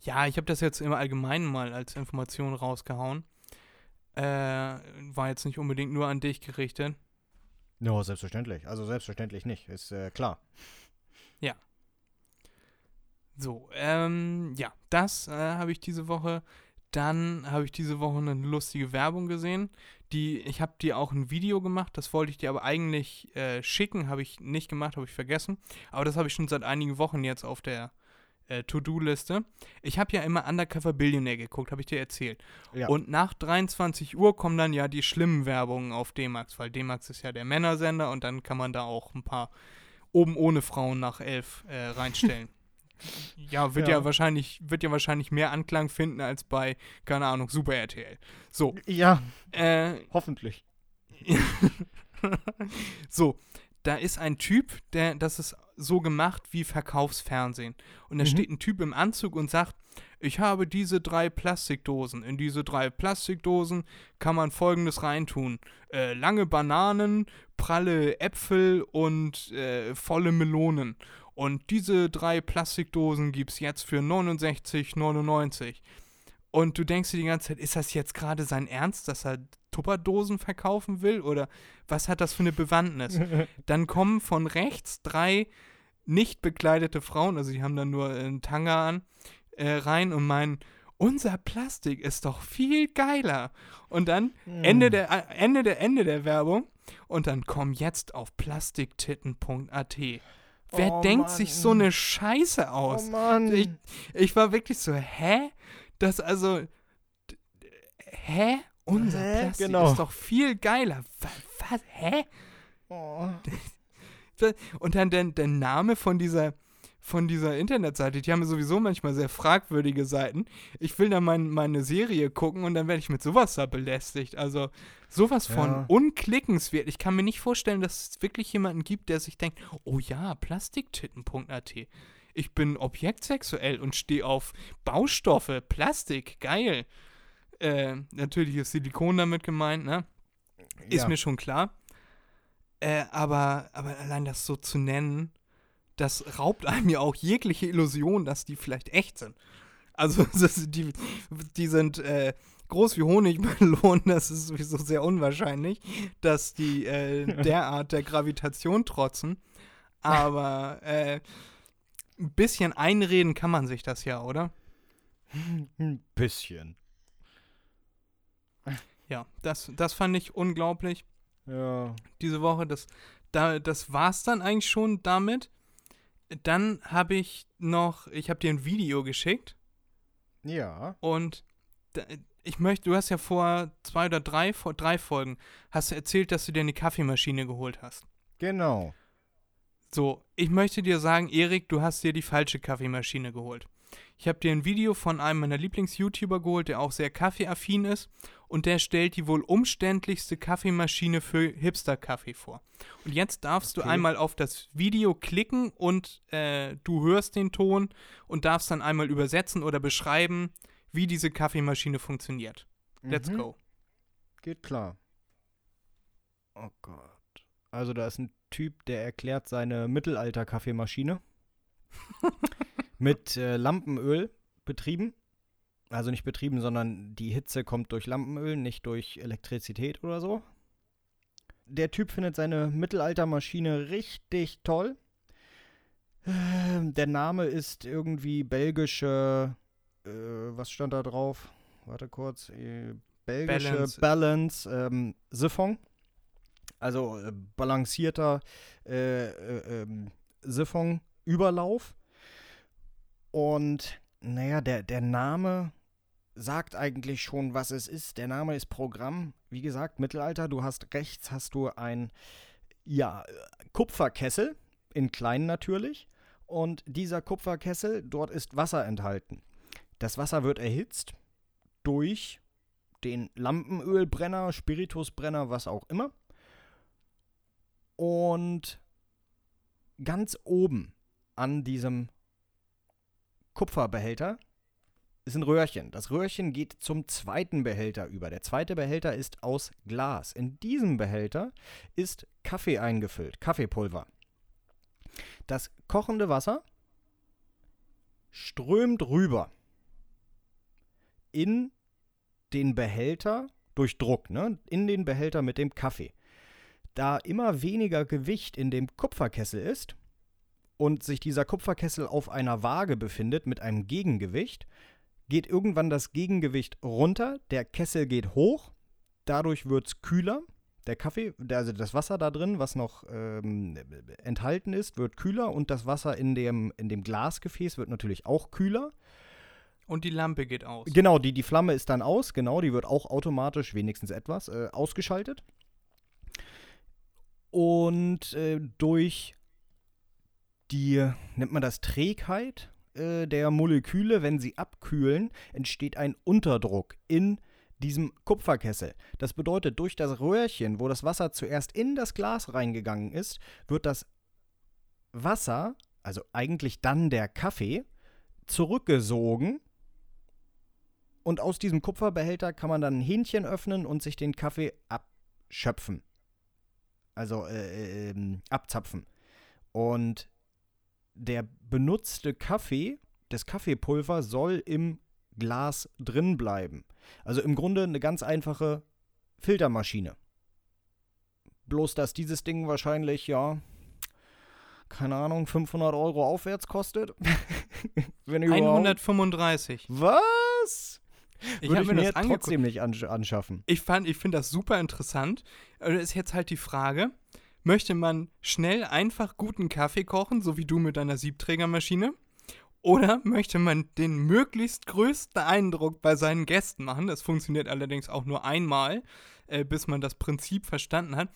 Ja, ich habe das jetzt im Allgemeinen mal als Information rausgehauen. Äh, war jetzt nicht unbedingt nur an dich gerichtet. Ja, selbstverständlich. Also selbstverständlich nicht, ist äh, klar. So, ähm, ja, das äh, habe ich diese Woche. Dann habe ich diese Woche eine lustige Werbung gesehen. Die, ich habe dir auch ein Video gemacht, das wollte ich dir aber eigentlich äh, schicken, habe ich nicht gemacht, habe ich vergessen. Aber das habe ich schon seit einigen Wochen jetzt auf der äh, To-Do-Liste. Ich habe ja immer Undercover Billionaire geguckt, habe ich dir erzählt. Ja. Und nach 23 Uhr kommen dann ja die schlimmen Werbungen auf D-Max, weil D-Max ist ja der Männersender und dann kann man da auch ein paar oben ohne Frauen nach elf äh, reinstellen. <laughs> ja, wird ja. Ja. wahrscheinlich, wird ja wahrscheinlich mehr Anklang finden als bei, keine Ahnung, Super RTL. So, Ja, äh, hoffentlich. <laughs> so, da ist ein Typ, der, das ist so gemacht wie Verkaufsfernsehen. Und da Mhm. steht ein Typ im Anzug und sagt, ich habe diese drei Plastikdosen. In diese drei Plastikdosen kann man folgendes reintun. Äh, lange Bananen, pralle Äpfel und äh, volle Melonen. Und diese drei Plastikdosen gibt es jetzt für 69,99. Und du denkst dir die ganze Zeit, ist das jetzt gerade sein Ernst, dass er Tupperdosen verkaufen will? Oder was hat das für eine Bewandtnis? <laughs> dann kommen von rechts drei nicht bekleidete Frauen, also die haben dann nur einen Tanga an, äh, rein und meinen, unser Plastik ist doch viel geiler. Und dann Ende, der, äh, Ende, der, Ende der Werbung. Und dann komm jetzt auf plastiktitten.at. Wer Oh, denkt sich so Mann. eine Scheiße aus? Oh Mann. Ich, ich war wirklich so, hä? Das also, hä? Unser Hä? Plastik Genau. ist doch viel geiler. Was? was hä? Oh. <laughs> Und dann der, der Name von dieser, von dieser Internetseite, die haben sowieso manchmal sehr fragwürdige Seiten. Ich will da mein, meine Serie gucken und dann werde ich mit sowas da belästigt. Also sowas von Ja. unklickenswert. Ich kann mir nicht vorstellen, dass es wirklich jemanden gibt, der sich denkt, oh ja, plastiktitten.at. Ich bin objektsexuell und stehe auf Baustoffe, Plastik, geil. Äh, natürlich ist Silikon damit gemeint, ne? Ist Ja. mir schon klar. Äh, aber, aber allein das so zu nennen, das raubt einem ja auch jegliche Illusion, dass die vielleicht echt sind. Also <laughs> das, die, die sind äh, groß wie Honigmelonen, <laughs> das ist sowieso sehr unwahrscheinlich, dass die äh, <laughs> derart der Gravitation trotzen. Aber äh, ein bisschen einreden kann man sich das ja, oder? Ein bisschen. Ja, das, das fand ich unglaublich. Ja. diese Woche. Das, da, das war's dann eigentlich schon damit. Dann habe ich noch, ich habe dir ein Video geschickt Ja. und ich möchte, du hast ja vor zwei oder drei, vor drei Folgen, hast du erzählt, dass du dir eine Kaffeemaschine geholt hast. Genau. So, ich möchte dir sagen, Erik, du hast dir die falsche Kaffeemaschine geholt. Ich habe dir ein Video von einem meiner Lieblings-YouTuber geholt, der auch sehr kaffeeaffin ist und der stellt die wohl umständlichste Kaffeemaschine für Hipster-Kaffee vor. Und jetzt darfst du Okay. einmal auf das Video klicken und äh, du hörst den Ton und darfst dann einmal übersetzen oder beschreiben, wie diese Kaffeemaschine funktioniert. Let's Mhm. go. Geht klar. Oh Gott. Also da ist ein Typ, der erklärt seine Mittelalter-Kaffeemaschine <laughs> mit äh, Lampenöl betrieben. Also nicht betrieben, sondern die Hitze kommt durch Lampenöl, nicht durch Elektrizität oder so. Der Typ findet seine Mittelaltermaschine richtig toll. Ähm, Der Name ist irgendwie belgische. Äh, was stand da drauf? Warte kurz. Äh, belgische Balance. Balance, ähm, Siphon. Also äh, balancierter äh, äh, ähm, Siphon-Überlauf. Und naja, der, der Name sagt eigentlich schon, was es ist. Der Name ist Programm. Wie gesagt, Mittelalter. Du hast rechts hast du ein ja, Kupferkessel, in klein natürlich. Und dieser Kupferkessel, dort ist Wasser enthalten. Das Wasser wird erhitzt durch den Lampenölbrenner, Spiritusbrenner, was auch immer. Und ganz oben an diesem Kupferbehälter ist ein Röhrchen. Das Röhrchen geht zum zweiten Behälter über. Der zweite Behälter ist aus Glas. In diesem Behälter ist Kaffee eingefüllt, Kaffeepulver. Das kochende Wasser strömt rüber in den Behälter durch Druck, ne? in den Behälter mit dem Kaffee. Da immer weniger Gewicht in dem Kupferkessel ist und sich dieser Kupferkessel auf einer Waage befindet mit einem Gegengewicht, geht irgendwann das Gegengewicht runter, der Kessel geht hoch, dadurch wird es kühler. Der Kaffee, also das Wasser da drin, was noch ähm, enthalten ist, wird kühler und das Wasser in dem, in dem Glasgefäß wird natürlich auch kühler. Und die Lampe geht aus. Genau, die, die Flamme ist dann aus, genau, die wird auch automatisch, wenigstens etwas, äh, ausgeschaltet. Und äh, durch die, nennt man das Trägheit äh, der Moleküle, wenn sie abkühlen, entsteht ein Unterdruck in diesem Kupferkessel. Das bedeutet, durch das Röhrchen, wo das Wasser zuerst in das Glas reingegangen ist, wird das Wasser, also eigentlich dann der Kaffee, zurückgesogen und aus diesem Kupferbehälter kann man dann ein Hähnchen öffnen und sich den Kaffee abschöpfen. Also äh, ähm, abzapfen. Und der benutzte Kaffee, das Kaffeepulver soll im Glas drin bleiben. Also im Grunde eine ganz einfache Filtermaschine. Bloß, dass dieses Ding wahrscheinlich, ja, keine Ahnung, 500 Euro aufwärts kostet. <laughs> Wenn überhaupt. 135. Was? Ich Würde mir mir das angeguckt. trotzdem nicht ansch anschaffen. Ich fand, ich finde das super interessant. Aber ist jetzt halt die Frage, möchte man schnell einfach guten Kaffee kochen, so wie du mit deiner Siebträgermaschine? Oder möchte man den möglichst größten Eindruck bei seinen Gästen machen? Das funktioniert allerdings auch nur einmal, äh, bis man das Prinzip verstanden hat.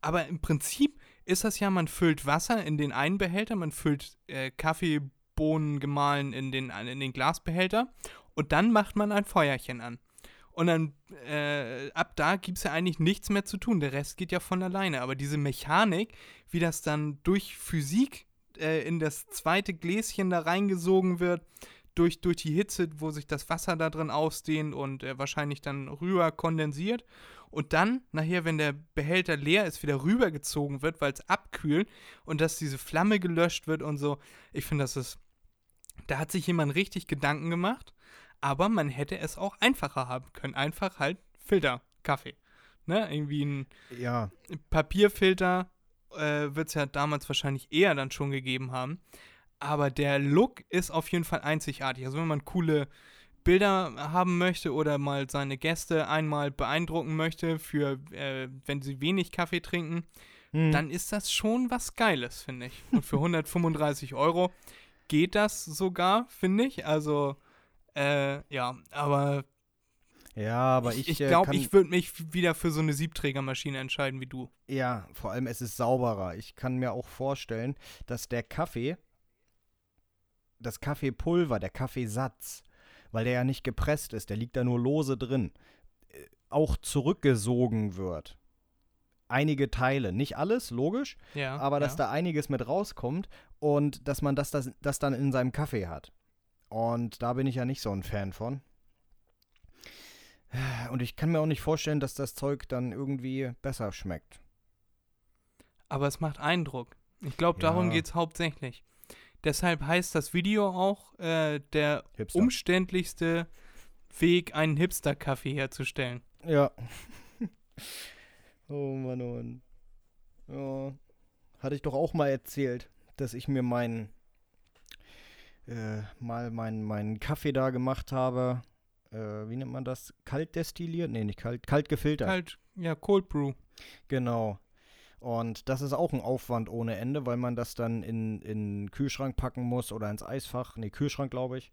Aber im Prinzip ist das ja, man füllt Wasser in den einen Behälter, man füllt äh, Kaffeebohnen gemahlen in den, in den Glasbehälter und dann macht man ein Feuerchen an. Und dann, äh, ab da gibt es ja eigentlich nichts mehr zu tun. Der Rest geht ja von alleine. Aber diese Mechanik, wie das dann durch Physik äh, in das zweite Gläschen da reingesogen wird, durch, durch die Hitze, wo sich das Wasser da drin ausdehnt und äh, wahrscheinlich dann rüber kondensiert. Und dann, nachher, wenn der Behälter leer ist, wieder rübergezogen wird, weil es abkühlt und dass diese Flamme gelöscht wird und so. Ich finde, das ist. Da hat sich jemand richtig Gedanken gemacht aber man hätte es auch einfacher haben können. Einfach halt Filter, Kaffee. Ne? Irgendwie ein Ja, Papierfilter äh, wird es ja damals wahrscheinlich eher dann schon gegeben haben. Aber der Look ist auf jeden Fall einzigartig. Also wenn man coole Bilder haben möchte oder mal seine Gäste einmal beeindrucken möchte, für äh, wenn sie wenig Kaffee trinken, hm. dann ist das schon was Geiles, finde ich. Und für <laughs> 135 Euro geht das sogar, finde ich. Also, äh, ja, aber ja, aber ich, ich, äh, glaube, ich würde mich wieder für so eine Siebträgermaschine entscheiden wie du. Ja, vor allem es ist sauberer. Ich kann mir auch vorstellen, dass der Kaffee, das Kaffeepulver, der Kaffeesatz, weil der ja nicht gepresst ist, der liegt da nur lose drin, äh, auch zurückgesogen wird. Einige Teile, nicht alles, logisch, Ja. aber dass ja. da einiges mit rauskommt und dass man das, das, das dann in seinem Kaffee hat. Und da bin ich ja nicht so ein Fan von. Und ich kann mir auch nicht vorstellen, dass das Zeug dann irgendwie besser schmeckt. Aber es macht Eindruck. Ich glaube, darum Ja. geht es hauptsächlich. Deshalb heißt das Video auch äh, der Hipster. umständlichste Weg, einen Hipster-Kaffee herzustellen. Ja. <laughs> oh Mann, oh Mann. Ja. Hatte ich doch auch mal erzählt, dass ich mir meinen äh, mal meinen meinen Kaffee da gemacht habe. Äh, wie nennt man das? Kalt destilliert? Nee, nicht kalt, kalt gefiltert. Halt, ja, Cold Brew. Genau. Und das ist auch ein Aufwand ohne Ende, weil man das dann in, in den Kühlschrank packen muss oder ins Eisfach. Nee, Kühlschrank, glaube ich.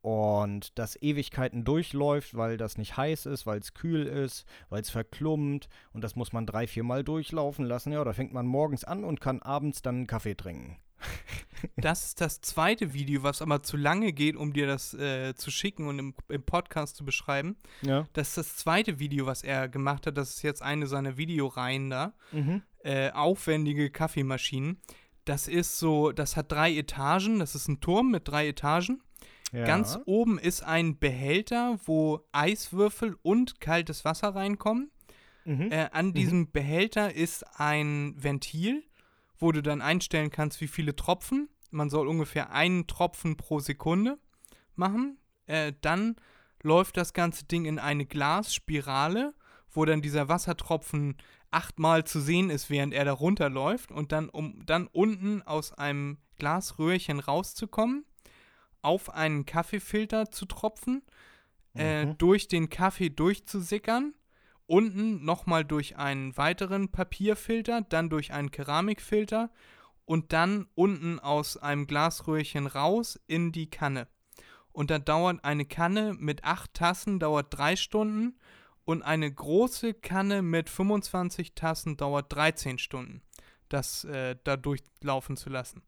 Und das Ewigkeiten durchläuft, weil das nicht heiß ist, weil es kühl ist, weil es verklumpt. Und das muss man drei, vier Mal durchlaufen lassen. Ja, da fängt man morgens an und kann abends dann einen Kaffee trinken. <laughs> Das ist das zweite Video, was aber zu lange geht, um dir das äh, zu schicken und im, im Podcast zu beschreiben. Ja. Das ist das zweite Video, was er gemacht hat. Das ist jetzt eine seiner Videoreihen da. Mhm. äh, aufwendige Kaffeemaschinen. Das ist so, das hat drei Etagen, das ist ein Turm mit drei Etagen. ja. Ganz oben ist ein Behälter, wo Eiswürfel und kaltes Wasser reinkommen. Mhm. Äh, an diesem Behälter ist ein Ventil, wo du dann einstellen kannst, wie viele Tropfen. Man soll ungefähr einen Tropfen pro Sekunde machen. Äh, dann läuft das ganze Ding in eine Glasspirale, wo dann dieser Wassertropfen achtmal zu sehen ist, während er da runterläuft. Und dann, um dann unten aus einem Glasröhrchen rauszukommen, auf einen Kaffeefilter zu tropfen, äh, Mhm. durch den Kaffee durchzusickern unten nochmal durch einen weiteren Papierfilter, dann durch einen Keramikfilter und dann unten aus einem Glasröhrchen raus in die Kanne. Und da dauert eine Kanne mit acht Tassen dauert drei Stunden und eine große Kanne mit 25 Tassen dauert 13 Stunden, das äh, da durchlaufen zu lassen.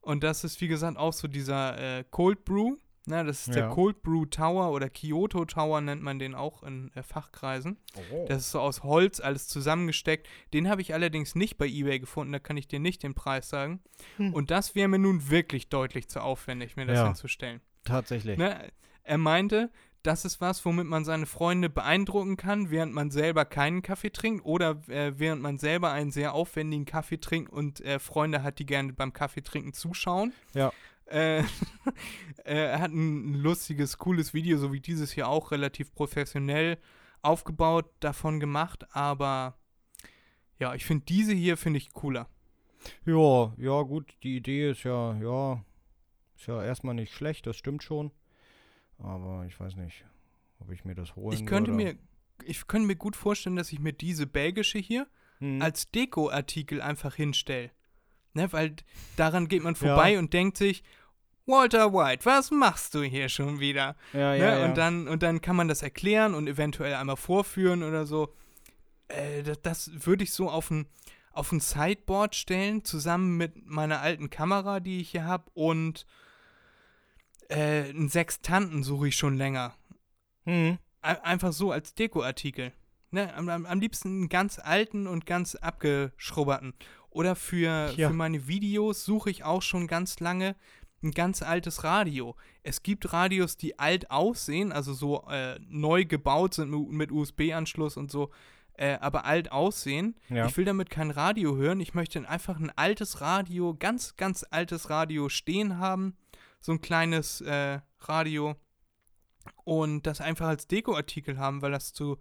Und das ist, wie gesagt, auch so dieser äh, Cold Brew. Ne, das ist der Ja. Cold Brew Tower oder Kyoto Tower nennt man den auch in äh, Fachkreisen. Oh. Das ist so aus Holz alles zusammengesteckt. Den habe ich allerdings nicht bei eBay gefunden, da kann ich dir nicht den Preis sagen. Hm. Und das wäre mir nun wirklich deutlich zu aufwendig, mir das Ja. hinzustellen. Tatsächlich. Ne? Er meinte, das ist was, womit man seine Freunde beeindrucken kann, während man selber keinen Kaffee trinkt oder äh, während man selber einen sehr aufwendigen Kaffee trinkt und äh, Freunde hat, die gerne beim Kaffee trinken zuschauen. Ja. <laughs> Äh, er hat ein lustiges, cooles Video, so wie dieses hier auch, relativ professionell aufgebaut, davon gemacht, aber ja, ich finde diese hier, finde ich cooler. Ja, ja, gut, die Idee ist ja, ja, ist ja erstmal nicht schlecht, das stimmt schon. Aber ich weiß nicht. ob ich mir das holen Ich könnte würde. mir, ich könnte mir gut vorstellen, dass ich mir diese belgische hier Hm. als Dekoartikel einfach hinstelle. Ne, weil daran geht man vorbei und denkt sich, Walter White, was machst du hier schon wieder? ja, ne? ja, ja. Und, dann, und dann kann man das erklären und eventuell einmal vorführen oder so. Äh, das, das würde ich so auf ein, auf ein Sideboard stellen, zusammen mit meiner alten Kamera, die ich hier habe, und äh, einen Sextanten suche ich schon länger. Hm. Ein- Einfach so als Dekoartikel. Ne? Am, am, am liebsten einen ganz alten und ganz abgeschrubberten. Oder für, Ja. für meine Videos suche ich auch schon ganz lange ein ganz altes Radio. Es gibt Radios, die alt aussehen, also so äh, neu gebaut sind mit, USB-Anschluss und so, äh, aber alt aussehen. Ja. Ich will damit kein Radio hören. Ich möchte einfach ein altes Radio, ganz, ganz altes Radio stehen haben. So ein kleines äh, Radio. Und das einfach als Dekoartikel haben, weil das zu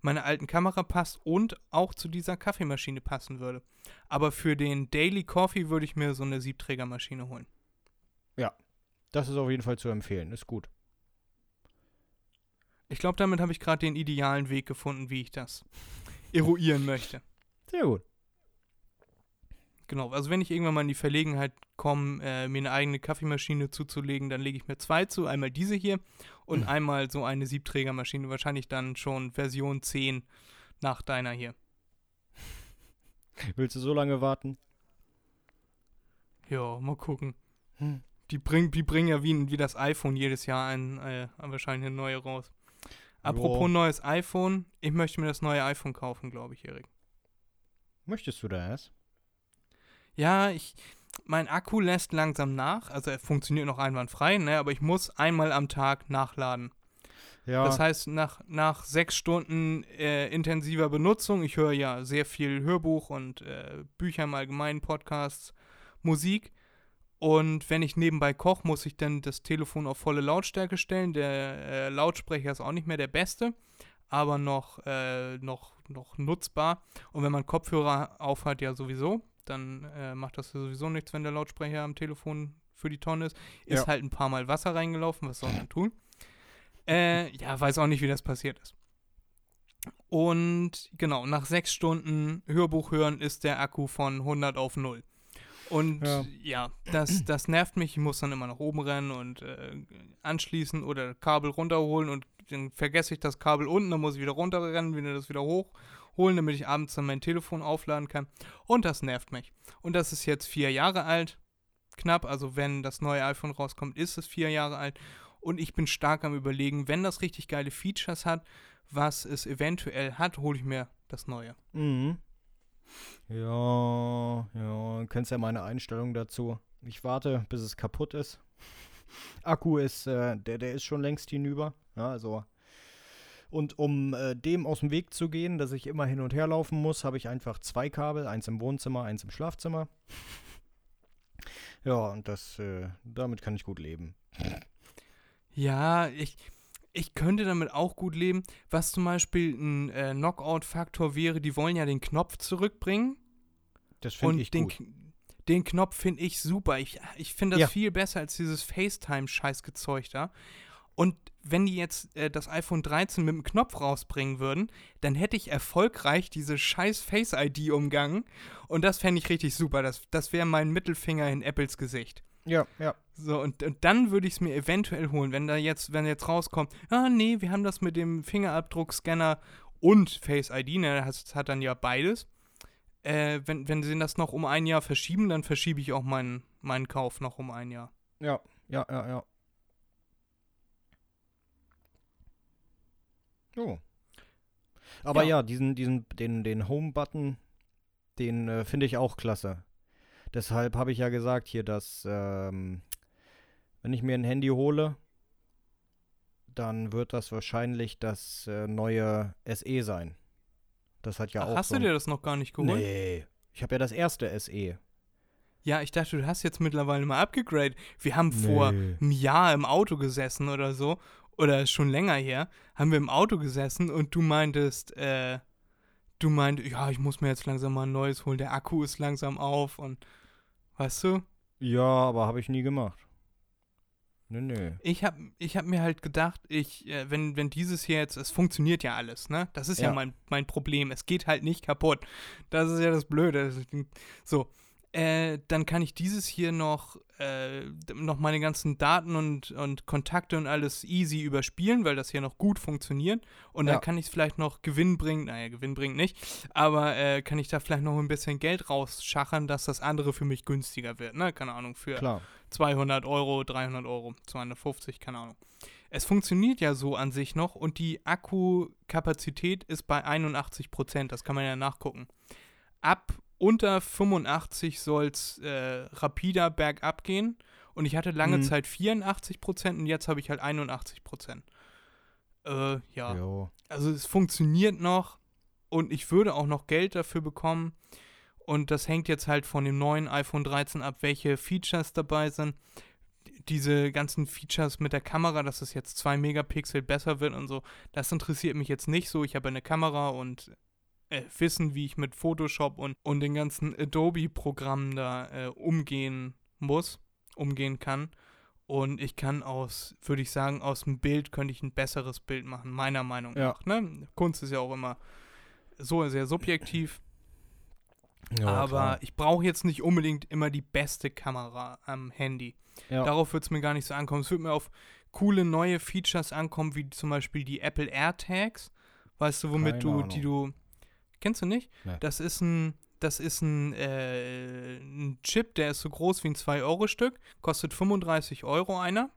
meiner alten Kamera passt und auch zu dieser Kaffeemaschine passen würde. Aber für den Daily Coffee würde ich mir so eine Siebträgermaschine holen. Das ist auf jeden Fall zu empfehlen. Ist gut. Ich glaube, damit habe ich gerade den idealen Weg gefunden, wie ich das eruieren möchte. Sehr gut. Genau, also wenn ich irgendwann mal in die Verlegenheit komme, äh, mir eine eigene Kaffeemaschine zuzulegen, dann lege ich mir zwei zu. Einmal diese hier und einmal so eine Siebträgermaschine. Wahrscheinlich dann schon Version 10 nach deiner hier. Willst du so lange warten? Ja, mal gucken. Hm. Die, bring, die bringen ja wie, wie das iPhone jedes Jahr ein, äh, wahrscheinlich eine neue raus. Apropos Jo. neues iPhone, ich möchte mir das neue iPhone kaufen, glaube ich, Erik. Möchtest du das? Ja, ich, mein Akku lässt langsam nach, also er funktioniert noch einwandfrei, ne, aber ich muss einmal am Tag nachladen. Ja. Das heißt, nach, nach sechs Stunden äh, intensiver Benutzung, ich höre ja sehr viel Hörbuch und äh, Bücher im Allgemeinen, Podcasts, Musik. Und wenn ich nebenbei koche, muss ich dann das Telefon auf volle Lautstärke stellen. Der äh, Lautsprecher ist auch nicht mehr der beste, aber noch, äh, noch, noch nutzbar. Und wenn man Kopfhörer aufhat, ja sowieso, dann äh, macht das sowieso nichts, wenn der Lautsprecher am Telefon für die Tonne ist. Ist Ja. halt ein paar Mal Wasser reingelaufen, was soll man tun? Äh, ja, weiß auch nicht, wie das passiert ist. Und genau, nach sechs Stunden Hörbuch hören ist der Akku von 100 auf 0. Und ja, Ja. das, das nervt mich. Ich muss dann immer nach oben rennen und äh, anschließen oder Kabel runterholen und dann vergesse ich das Kabel unten, dann muss ich wieder runterrennen, wieder das wieder hochholen, damit ich abends dann mein Telefon aufladen kann. Und das nervt mich. Und das ist jetzt vier Jahre alt, knapp. Also wenn das neue iPhone rauskommt, ist es vier Jahre alt. Und ich bin stark am überlegen, wenn das richtig geile Features hat, was es eventuell hat, hole ich mir das neue. Mhm. Ja, ja, kennst ja meine Einstellung dazu. Ich warte, bis es kaputt ist. <laughs> Akku ist, äh, der, der ist schon längst hinüber. Ja, also. Und um äh, dem aus dem Weg zu gehen, dass ich immer hin und her laufen muss, habe ich einfach zwei Kabel, eins im Wohnzimmer, eins im Schlafzimmer. Ja, und das, äh, damit kann ich gut leben. Ja, ich, ich könnte damit auch gut leben. Was zum Beispiel ein äh, Knockout-Faktor wäre, die wollen ja den Knopf zurückbringen. Das finde ich den, gut. Den Knopf finde ich super. Ich, ich finde das Ja. viel besser als dieses FaceTime-Scheißgezeug da. Und wenn die jetzt äh, das iPhone 13 mit dem Knopf rausbringen würden, dann hätte ich erfolgreich diese scheiß Face-ID umgangen. Und das fände ich richtig super. Das, das wäre mein Mittelfinger in Apples Gesicht. Ja, ja. So, und, und dann würde ich es mir eventuell holen, wenn da jetzt, wenn jetzt rauskommt, ah nee, wir haben das mit dem Fingerabdruckscanner und Face ID, ne, das hat dann ja beides. Äh, wenn, wenn sie das noch um ein Jahr verschieben, dann verschiebe ich auch meinen, meinen Kauf noch um ein Jahr. Ja, ja, ja, ja. Oh. Aber Ja. ja, diesen, diesen, den, den Home-Button, den äh, finde ich auch klasse. Deshalb habe ich ja gesagt hier, dass ähm, wenn ich mir ein Handy hole, dann wird das wahrscheinlich das äh, neue SE sein. Das hat ja Ach, auch hast so du dir das noch gar nicht geholt? Nee. Ich habe ja das erste. SE. Ja, ich dachte, du hast jetzt mittlerweile mal abgegradet. Wir haben vor Nee. einem Jahr im Auto gesessen oder so, oder schon länger her, haben wir im Auto gesessen und du meintest, äh, du meintest, ja, ich muss mir jetzt langsam mal ein neues holen, der Akku ist langsam auf und, weißt du? Ja, aber habe ich nie gemacht. Nö, nö. Ich habe ich hab mir halt gedacht, ich, äh, wenn, wenn dieses hier jetzt, es funktioniert ja alles, ne? Das ist ja, Ja. mein, mein Problem. Es geht halt nicht kaputt. Das ist ja das Blöde. So. Äh, dann kann ich dieses hier noch, äh, noch meine ganzen Daten und, und Kontakte und alles easy überspielen, weil das hier noch gut funktioniert. Und Ja. dann kann ich es vielleicht noch Gewinn bringen, naja, Gewinn bringt nicht, aber äh, kann ich da vielleicht noch ein bisschen Geld rausschachern, dass das andere für mich günstiger wird, ne? Keine Ahnung, für Klar. 200 Euro, 300 Euro, 250, keine Ahnung. Es funktioniert ja so an sich noch und die Akkukapazität ist bei 81 Prozent, das kann man ja nachgucken. Ab unter 85 soll es äh, rapider bergab gehen und ich hatte lange Mhm. Zeit 84 Prozent und jetzt habe ich halt 81 Prozent. Äh, ja. Jo. Also es funktioniert noch und ich würde auch noch Geld dafür bekommen. Und das hängt jetzt halt von dem neuen iPhone 13 ab, welche Features dabei sind. Diese ganzen Features mit der Kamera, dass es jetzt 2 Megapixel besser wird und so, das interessiert mich jetzt nicht so. Ich habe eine Kamera und äh, wissen, wie ich mit Photoshop und, und den ganzen Adobe-Programmen da äh, umgehen muss, umgehen kann. Und ich kann aus, würde ich sagen, aus dem Bild könnte ich ein besseres Bild machen, meiner Meinung Ja. nach. Ne? Kunst ist ja auch immer so sehr subjektiv, Ja, aber klar. ich brauche jetzt nicht unbedingt immer die beste Kamera am Handy. Ja. Darauf wird es mir gar nicht so ankommen. Es wird mir auf coole neue Features ankommen, wie zum Beispiel die Apple AirTags. Weißt du, womit Keine du, Ahnung. die du. Kennst du nicht? Nee. Das ist ein. Das ist ein, äh, ein Chip, der ist so groß wie ein 2-Euro-Stück, kostet 35 Euro einer.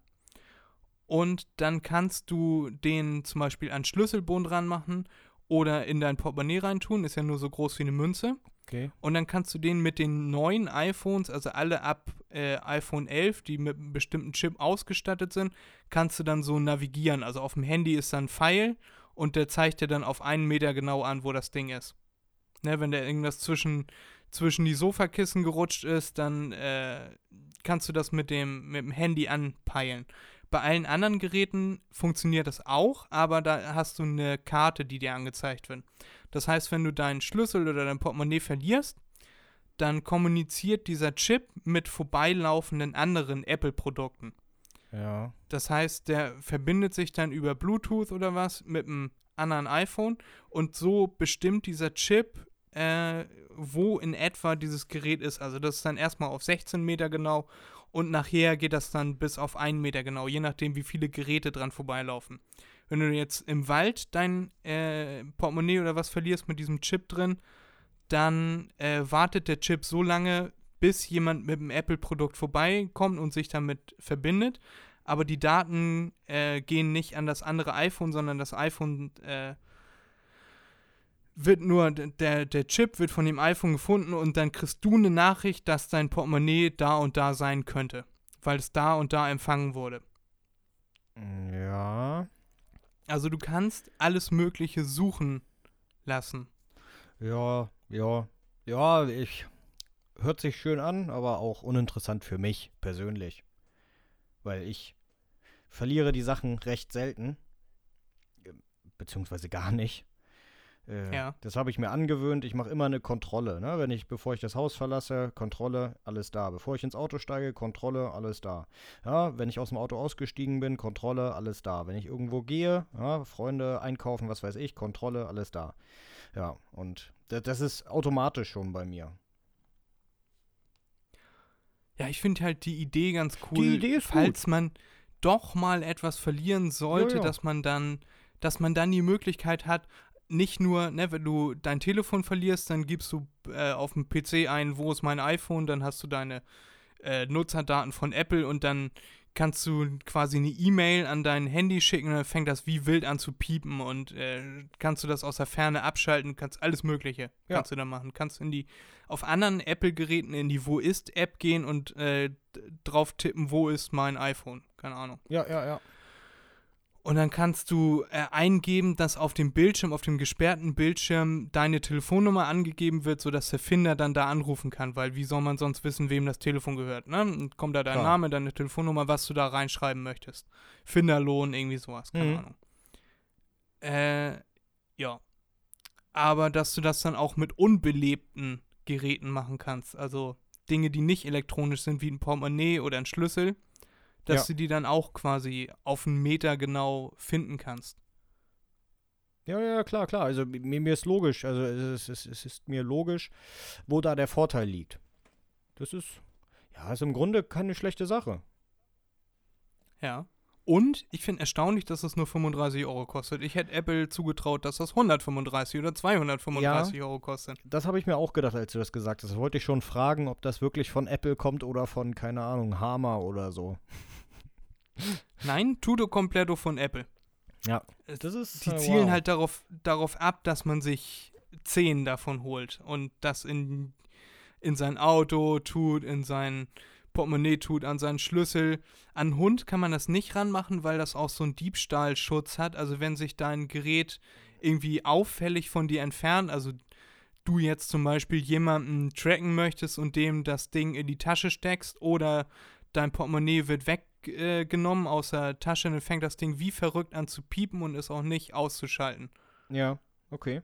Und dann kannst du den zum Beispiel an Schlüsselbund ranmachen oder in dein Portemonnaie reintun, ist ja nur so groß wie eine Münze. Okay. Und dann kannst du den mit den neuen iPhones, also alle ab äh, iPhone 11, die mit einem bestimmten Chip ausgestattet sind, kannst du dann so navigieren. Also auf dem Handy ist dann ein Pfeil und der zeigt dir dann auf einen Meter genau an, wo das Ding ist. Ne, wenn da irgendwas zwischen, zwischen die Sofakissen gerutscht ist, dann äh, kannst du das mit dem, mit dem Handy anpeilen. Bei allen anderen Geräten funktioniert das auch, aber da hast du eine Karte, die dir angezeigt wird. Das heißt, wenn du deinen Schlüssel oder dein Portemonnaie verlierst, dann kommuniziert dieser Chip mit vorbeilaufenden anderen Apple-Produkten. Ja. Das heißt, der verbindet sich dann über Bluetooth oder was mit einem anderen iPhone und so bestimmt dieser Chip, äh, wo in etwa dieses Gerät ist. Also das ist dann erstmal auf 16 Meter genau und nachher geht das dann bis auf 1 Meter genau, je nachdem, wie viele Geräte dran vorbeilaufen. Wenn du jetzt im Wald dein äh, Portemonnaie oder was verlierst mit diesem Chip drin, dann äh, wartet der Chip so lange, bis jemand mit dem Apple-Produkt vorbeikommt und sich damit verbindet. Aber die Daten äh, gehen nicht an das andere iPhone, sondern das iPhone äh, wird nur, der, der Chip wird von dem iPhone gefunden und dann kriegst du eine Nachricht, dass dein Portemonnaie da und da sein könnte, weil es da und da empfangen wurde. Ja. Also du kannst alles Mögliche suchen lassen. Ja, ja. Ja, ich. Hört sich schön an, aber auch uninteressant für mich persönlich. Weil ich verliere die Sachen recht selten. Beziehungsweise gar nicht. Äh, Ja. Das habe ich mir angewöhnt. Ich mache immer eine Kontrolle. Ne? Wenn ich, bevor ich das Haus verlasse, Kontrolle, alles da. Bevor ich ins Auto steige, Kontrolle, alles da. Ja, wenn ich aus dem Auto ausgestiegen bin, Kontrolle, alles da. Wenn ich irgendwo gehe, ja, Freunde einkaufen, was weiß ich, Kontrolle, alles da. Ja, und das, das ist automatisch schon bei mir. Ja, ich finde halt die Idee ganz cool, Die Idee ist falls man doch mal etwas verlieren sollte, Ja, ja. dass man dann, dass man dann die Möglichkeit hat, nicht nur, ne, wenn du dein Telefon verlierst, dann gibst du äh, auf dem PC ein, wo ist mein iPhone, dann hast du deine äh, Nutzerdaten von Apple und dann kannst du quasi eine E-Mail an dein Handy schicken und dann fängt das wie wild an zu piepen und äh, kannst du das aus der Ferne abschalten, kannst alles Mögliche Ja. kannst du da machen. Kannst in die auf anderen Apple-Geräten in die Wo ist-App gehen und äh, drauf tippen, wo ist mein iPhone? Keine Ahnung. Ja, ja, ja. Und dann kannst du äh, eingeben, dass auf dem Bildschirm, auf dem gesperrten Bildschirm deine Telefonnummer angegeben wird, sodass der Finder dann da anrufen kann, weil wie soll man sonst wissen, wem das Telefon gehört, ne? Und kommt da dein Klar. Name, deine Telefonnummer, was du da reinschreiben möchtest. Finderlohn, irgendwie sowas, keine Mhm. Ahnung. Äh, ja. Aber dass du das dann auch mit unbelebten Geräten machen kannst, also Dinge, die nicht elektronisch sind, wie ein Portemonnaie oder ein Schlüssel, dass Ja. du die dann auch quasi auf einen Meter genau finden kannst. Ja, ja, klar, klar. Also mir, mir ist logisch, also es ist, es ist mir logisch, wo da der Vorteil liegt. Das ist, ja, ist im Grunde keine schlechte Sache. Ja. Und ich finde erstaunlich, dass es nur 35 Euro kostet. Ich hätte Apple zugetraut, dass das 135 oder 235 Euro kostet. Das habe ich mir auch gedacht, als du das gesagt hast. Wollte ich schon fragen, ob das wirklich von Apple kommt oder von, keine Ahnung, Hama oder so. Nein, Tudo Completo von Apple. Ja. Das ist, Die zielen wow. halt darauf, darauf ab, dass man sich 10 davon holt und das in, in sein Auto tut, in sein Portemonnaie tut, an seinen Schlüssel. An Hund kann man das nicht ranmachen, weil das auch so einen Diebstahlschutz hat. Also wenn sich dein Gerät irgendwie auffällig von dir entfernt, also du jetzt zum Beispiel jemanden tracken möchtest und dem das Ding in die Tasche steckst oder dein Portemonnaie wird weggenommen aus der Tasche, dann fängt das Ding wie verrückt an zu piepen und ist auch nicht auszuschalten. Ja, okay.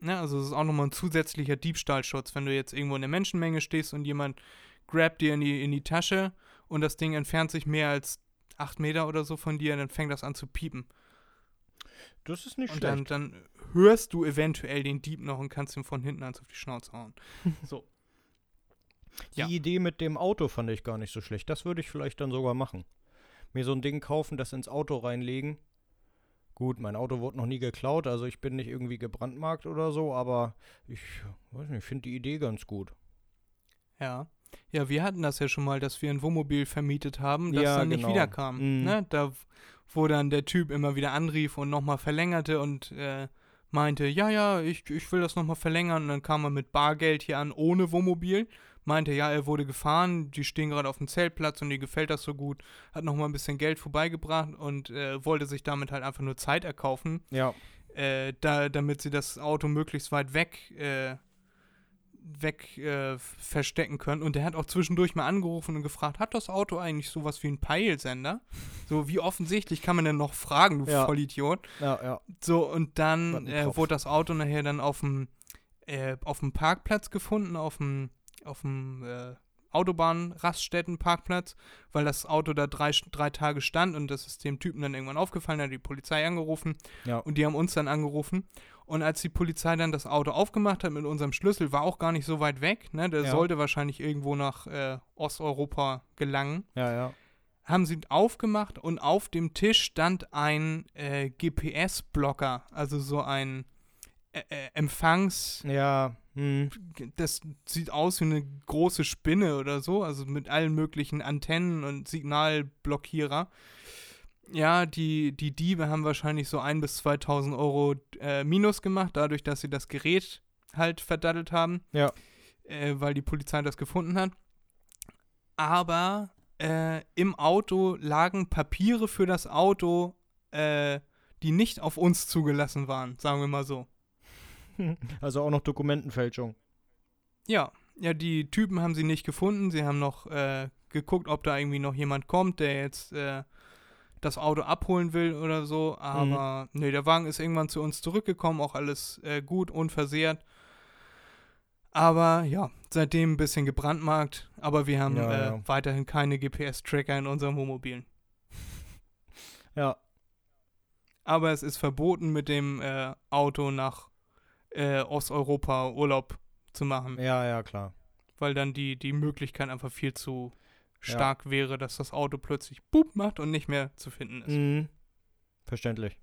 Ne, also es ist auch nochmal ein zusätzlicher Diebstahlschutz, wenn du jetzt irgendwo in der Menschenmenge stehst und jemand grabt dir in die, in die Tasche und das Ding entfernt sich mehr als acht Meter oder so von dir, dann fängt das an zu piepen. Das ist nicht Und schlecht. dann, dann hörst du eventuell den Dieb noch und kannst ihm von hinten eins auf die Schnauze hauen. <laughs> so. Die ja. Idee mit dem Auto fand ich gar nicht so schlecht. Das würde ich vielleicht dann sogar machen. Mir so ein Ding kaufen, das ins Auto reinlegen. Gut, mein Auto wurde noch nie geklaut, also ich bin nicht irgendwie gebrandmarkt oder so, aber ich weiß nicht, ich finde die Idee ganz gut. Ja. Ja, wir hatten das ja schon mal, dass wir ein Wohnmobil vermietet haben, das Ja, dann nicht genau. wiederkam. Mhm. Ne? Da, wo dann der Typ immer wieder anrief und nochmal verlängerte und äh, meinte, ja, ja, ich, ich will das nochmal verlängern. Und dann kam er mit Bargeld hier an, ohne Wohnmobil. Meinte, ja, er wurde gefahren, die stehen gerade auf dem Zeltplatz und ihr gefällt das so gut. Hat nochmal ein bisschen Geld vorbeigebracht und äh, wollte sich damit halt einfach nur Zeit erkaufen Ja, äh, da, damit sie das Auto möglichst weit weg, äh, weg äh, verstecken können. Und der hat auch zwischendurch mal angerufen und gefragt, hat das Auto eigentlich sowas wie einen Peilsender? So, wie offensichtlich kann man denn noch fragen, du Ja. Vollidiot? ja, ja. So, und dann äh, wurde das Auto nachher dann auf dem äh, auf dem Parkplatz gefunden, auf dem auf dem äh, Autobahn-Raststätten-Parkplatz, weil das Auto da drei, drei Tage stand und das ist dem Typen dann irgendwann aufgefallen, hat die Polizei angerufen Ja. und die haben uns dann angerufen. Und als die Polizei dann das Auto aufgemacht hat mit unserem Schlüssel, war auch gar nicht so weit weg, ne? Der Ja. sollte wahrscheinlich irgendwo nach äh, Osteuropa gelangen Ja, ja. haben sie aufgemacht und auf dem Tisch stand ein äh, GPS-Blocker, also so ein äh, äh, Empfangs, Ja, hm. das sieht aus wie eine große Spinne oder so, also mit allen möglichen Antennen und Signalblockierer. Ja, die, die Diebe haben wahrscheinlich so 1.000 bis 2.000 Euro äh, Minus gemacht, dadurch, dass sie das Gerät halt verdattelt haben. Ja. Äh, weil die Polizei das gefunden hat. Aber äh, im Auto lagen Papiere für das Auto, äh, die nicht auf uns zugelassen waren, sagen wir mal so. <laughs> Also auch noch Dokumentenfälschung. Ja, ja, die Typen haben sie nicht gefunden. Sie haben noch äh, geguckt, ob da irgendwie noch jemand kommt, der jetzt äh, das Auto abholen will oder so. Aber nee, der Wagen ist irgendwann zu uns zurückgekommen, auch alles äh, gut, unversehrt. Aber ja, seitdem ein bisschen gebrandmarkt. Aber wir haben Ja, äh, ja. weiterhin keine GPS-Tracker in unserem Wohnmobilen. <laughs> Ja, Aber es ist verboten, mit dem äh, Auto nach äh, Osteuropa Urlaub zu machen. ja, ja, klar. weil dann die, die Möglichkeit einfach viel zu Ja. stark wäre, dass das Auto plötzlich Boop macht und nicht mehr zu finden ist. Mhm. Verständlich.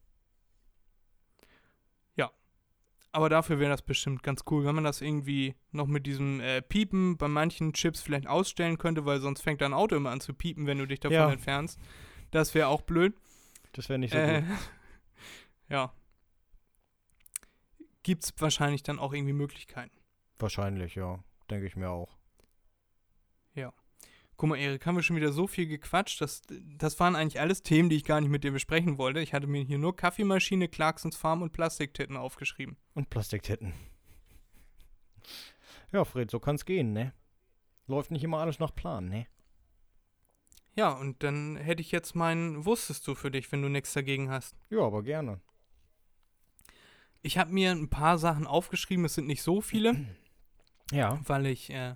Aber dafür wäre das bestimmt ganz cool, wenn man das irgendwie noch mit diesem äh, Piepen bei manchen Chips vielleicht ausstellen könnte, weil sonst fängt dein Auto immer an zu piepen, wenn du dich davon Ja. entfernst. Das wäre auch blöd. Das wäre nicht so Äh, gut. <laughs> ja. Gibt es wahrscheinlich dann auch irgendwie Möglichkeiten. Wahrscheinlich, ja. Denke ich mir auch. Guck mal, Erik, haben wir schon wieder so viel gequatscht. Das, das waren eigentlich alles Themen, die ich gar nicht mit dir besprechen wollte. Ich hatte mir hier nur Kaffeemaschine, Clarksons Farm und Plastiktitten aufgeschrieben. Und Plastiktitten. Ja, Fred, so kann's gehen, ne? Läuft nicht immer alles nach Plan, ne? Ja, und dann hätte ich jetzt meinen Wusstest du für dich, wenn du nichts dagegen hast. Ja, aber gerne. Ich habe mir ein paar Sachen aufgeschrieben, es sind nicht so viele, <clears throat> Ja. weil ich äh,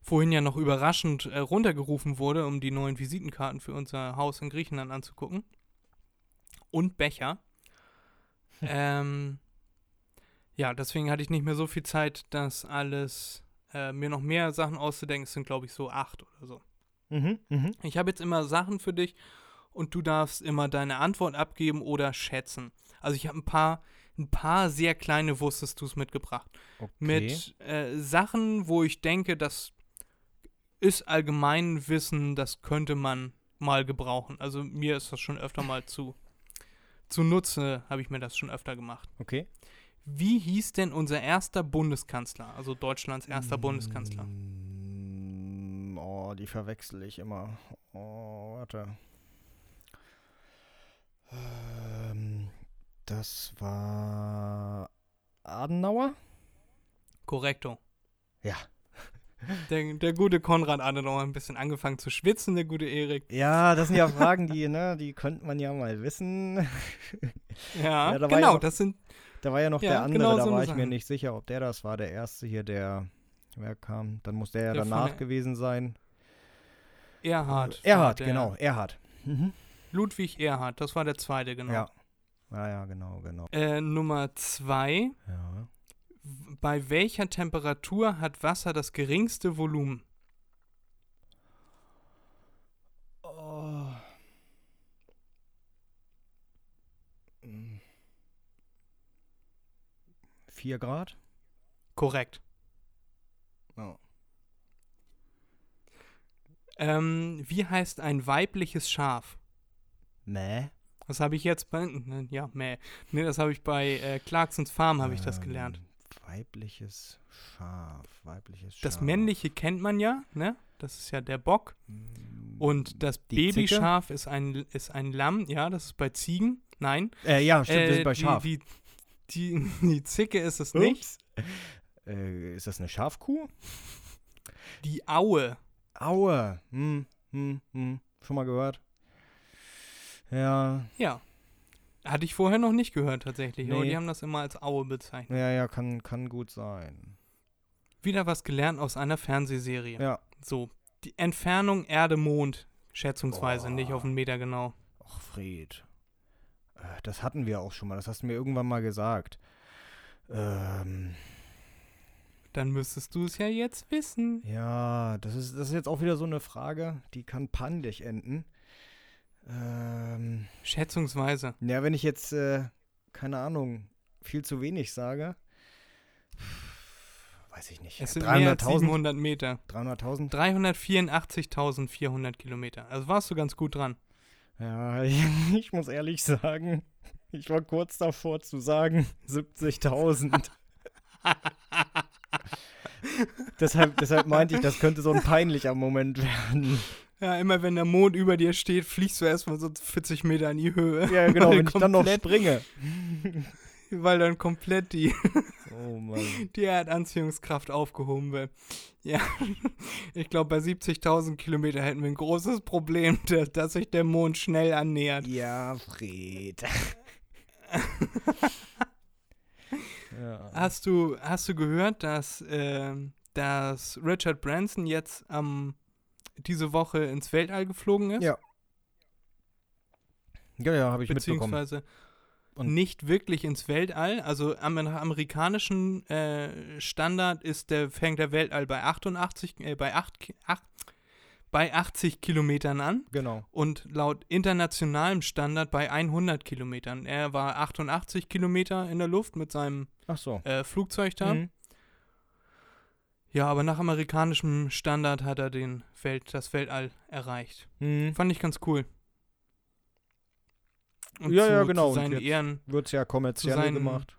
vorhin ja noch überraschend äh, runtergerufen wurde, um die neuen Visitenkarten für unser Haus in Griechenland anzugucken. Und Becher. <laughs> ähm, ja, deswegen hatte ich nicht mehr so viel Zeit, das alles äh, mir noch mehr Sachen auszudenken. Es sind, glaube ich, so acht oder so. Mhm, mhm. Ich habe jetzt immer Sachen für dich und du darfst immer deine Antwort abgeben oder schätzen. Also ich habe ein paar, ein paar sehr kleine Wusstest du's mitgebracht. Okay. Mit äh, Sachen, wo ich denke, das ist Allgemeinwissen, das könnte man mal gebrauchen. Also mir ist das schon öfter mal zu zunutze, habe ich mir das schon öfter gemacht. Okay. Wie hieß denn unser erster Bundeskanzler, also Deutschlands erster Bundeskanzler? Mm, Oh, die verwechsel ich immer. Oh, warte. Ähm, das war Adenauer? Korrekto. Ja. <laughs> Der, der gute Konrad Adenauer ein bisschen angefangen zu schwitzen, der gute Erik. Ja, das sind ja Fragen, die, ne, die könnte man ja mal wissen. <laughs> Ja, Ja, da war ja genau, noch- das sind Da war ja noch Ja, der andere, genau da so war ich mir Sachen. nicht sicher, ob der das war, der erste hier, der, wer kam, dann muss der ja Der danach gewesen sein. Erhard. Erhard, genau, Erhard. Mhm. Ludwig Erhard, das war der zweite, genau. Ja. Ja, ja, genau, genau. Äh, Nummer zwei. Ja. Bei welcher Temperatur hat Wasser das geringste Volumen? Oh. Vier Grad? Korrekt. Oh. Ähm, wie heißt ein weibliches Schaf? Mäh? Das habe ich jetzt bei, ne, ja, meh. Nee, das habe ich bei äh, Clarksons Farm, habe ich das gelernt. Ähm, Weibliches Schaf, weibliches Schaf. Das männliche kennt man ja, ne? Das ist ja der Bock. Mm, Und das Die Zicke? Babyschaf ist ein, ist ein Lamm, ja, das ist bei Ziegen. Nein. Äh, ja, stimmt, Äh, sind bei die, Schaf. Die, die, <laughs> die Zicke ist es nicht. Äh, ist das eine Schafkuh? Die Aue. Aue. Hm, hm, hm. Schon mal gehört? Ja, Ja. Hatte ich vorher noch nicht gehört tatsächlich, aber Nee. die haben das immer als Aue bezeichnet. ja, ja, kann, kann gut sein. Wieder was gelernt aus einer Fernsehserie. Ja. So, die Entfernung Erde-Mond, schätzungsweise, Boah. nicht auf einen Meter genau. Ach, Fred. Äh, Das hatten wir auch schon mal. Das hast du mir irgendwann mal gesagt. Ähm, Dann müsstest du es ja jetzt wissen. ja, das ist, das ist jetzt auch wieder so eine Frage, die kann peinlich enden. Ähm, Schätzungsweise. ja, wenn ich jetzt, äh, keine Ahnung, viel zu wenig sage. Weiß ich nicht. Es sind mehr als 300.000? 700 Meter. 300.000? 384.400 Kilometer. Also warst du ganz gut dran. Ja, <laughs> ich muss ehrlich sagen, ich war kurz davor zu sagen <laughs> 70.000. <laughs> deshalb, deshalb meinte ich, das könnte so ein peinlicher Moment werden. Ja, immer wenn der Mond über dir steht, fliegst du erstmal so 40 Meter in die Höhe. Ja, genau, wenn ich dann noch springe. <laughs> Weil dann komplett die, Oh Mann. <laughs> die Erdanziehungskraft aufgehoben wird. Ja, <laughs> ich glaube, bei 70.000 Kilometer hätten wir ein großes Problem, dass, sich der Mond schnell annähert. Ja, Fred. ja. Hast du, hast du gehört, dass, ähm, dass Richard Branson jetzt am diese Woche ins Weltall geflogen ist? Ja, Ja, ja, habe ich mitbekommen. beziehungsweise Und- nicht wirklich ins Weltall. Also am amerikanischen äh, Standard ist der, fängt der Weltall bei 88, äh, bei 8, Ki- ach, bei 80 Kilometern an Genau. und laut internationalem Standard bei 100 Kilometern. Er war 88 Kilometer in der Luft mit seinem so. äh, Flugzeug da. Mhm. Ja, aber nach amerikanischem Standard hat er den Welt, das Weltall erreicht. Mhm. Fand ich ganz cool. Und Ja, zu, ja, genau. Zu seinen Ehren Wird's ja kommerziell seinen- gemacht.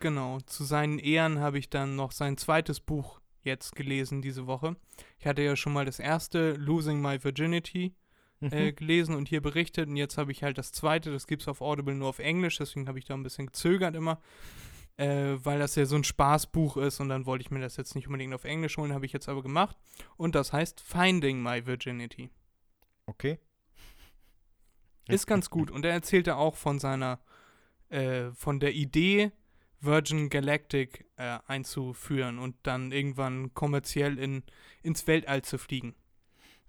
Genau, zu seinen Ehren habe ich dann noch sein zweites Buch jetzt gelesen diese Woche. Ich hatte ja schon mal das erste, Losing My Virginity, äh, Mhm. gelesen und hier berichtet. Und jetzt habe ich halt das zweite, das gibt es auf Audible nur auf Englisch, deswegen habe ich da ein bisschen gezögert immer, äh, weil das ja so ein Spaßbuch ist und dann wollte ich mir das jetzt nicht unbedingt auf Englisch holen, habe ich jetzt aber gemacht. Und das heißt Finding My Virginity. Okay. Ist ganz gut. Und er erzählte auch von seiner, äh, von der Idee, Virgin Galactic äh, einzuführen und dann irgendwann kommerziell in, ins Weltall zu fliegen.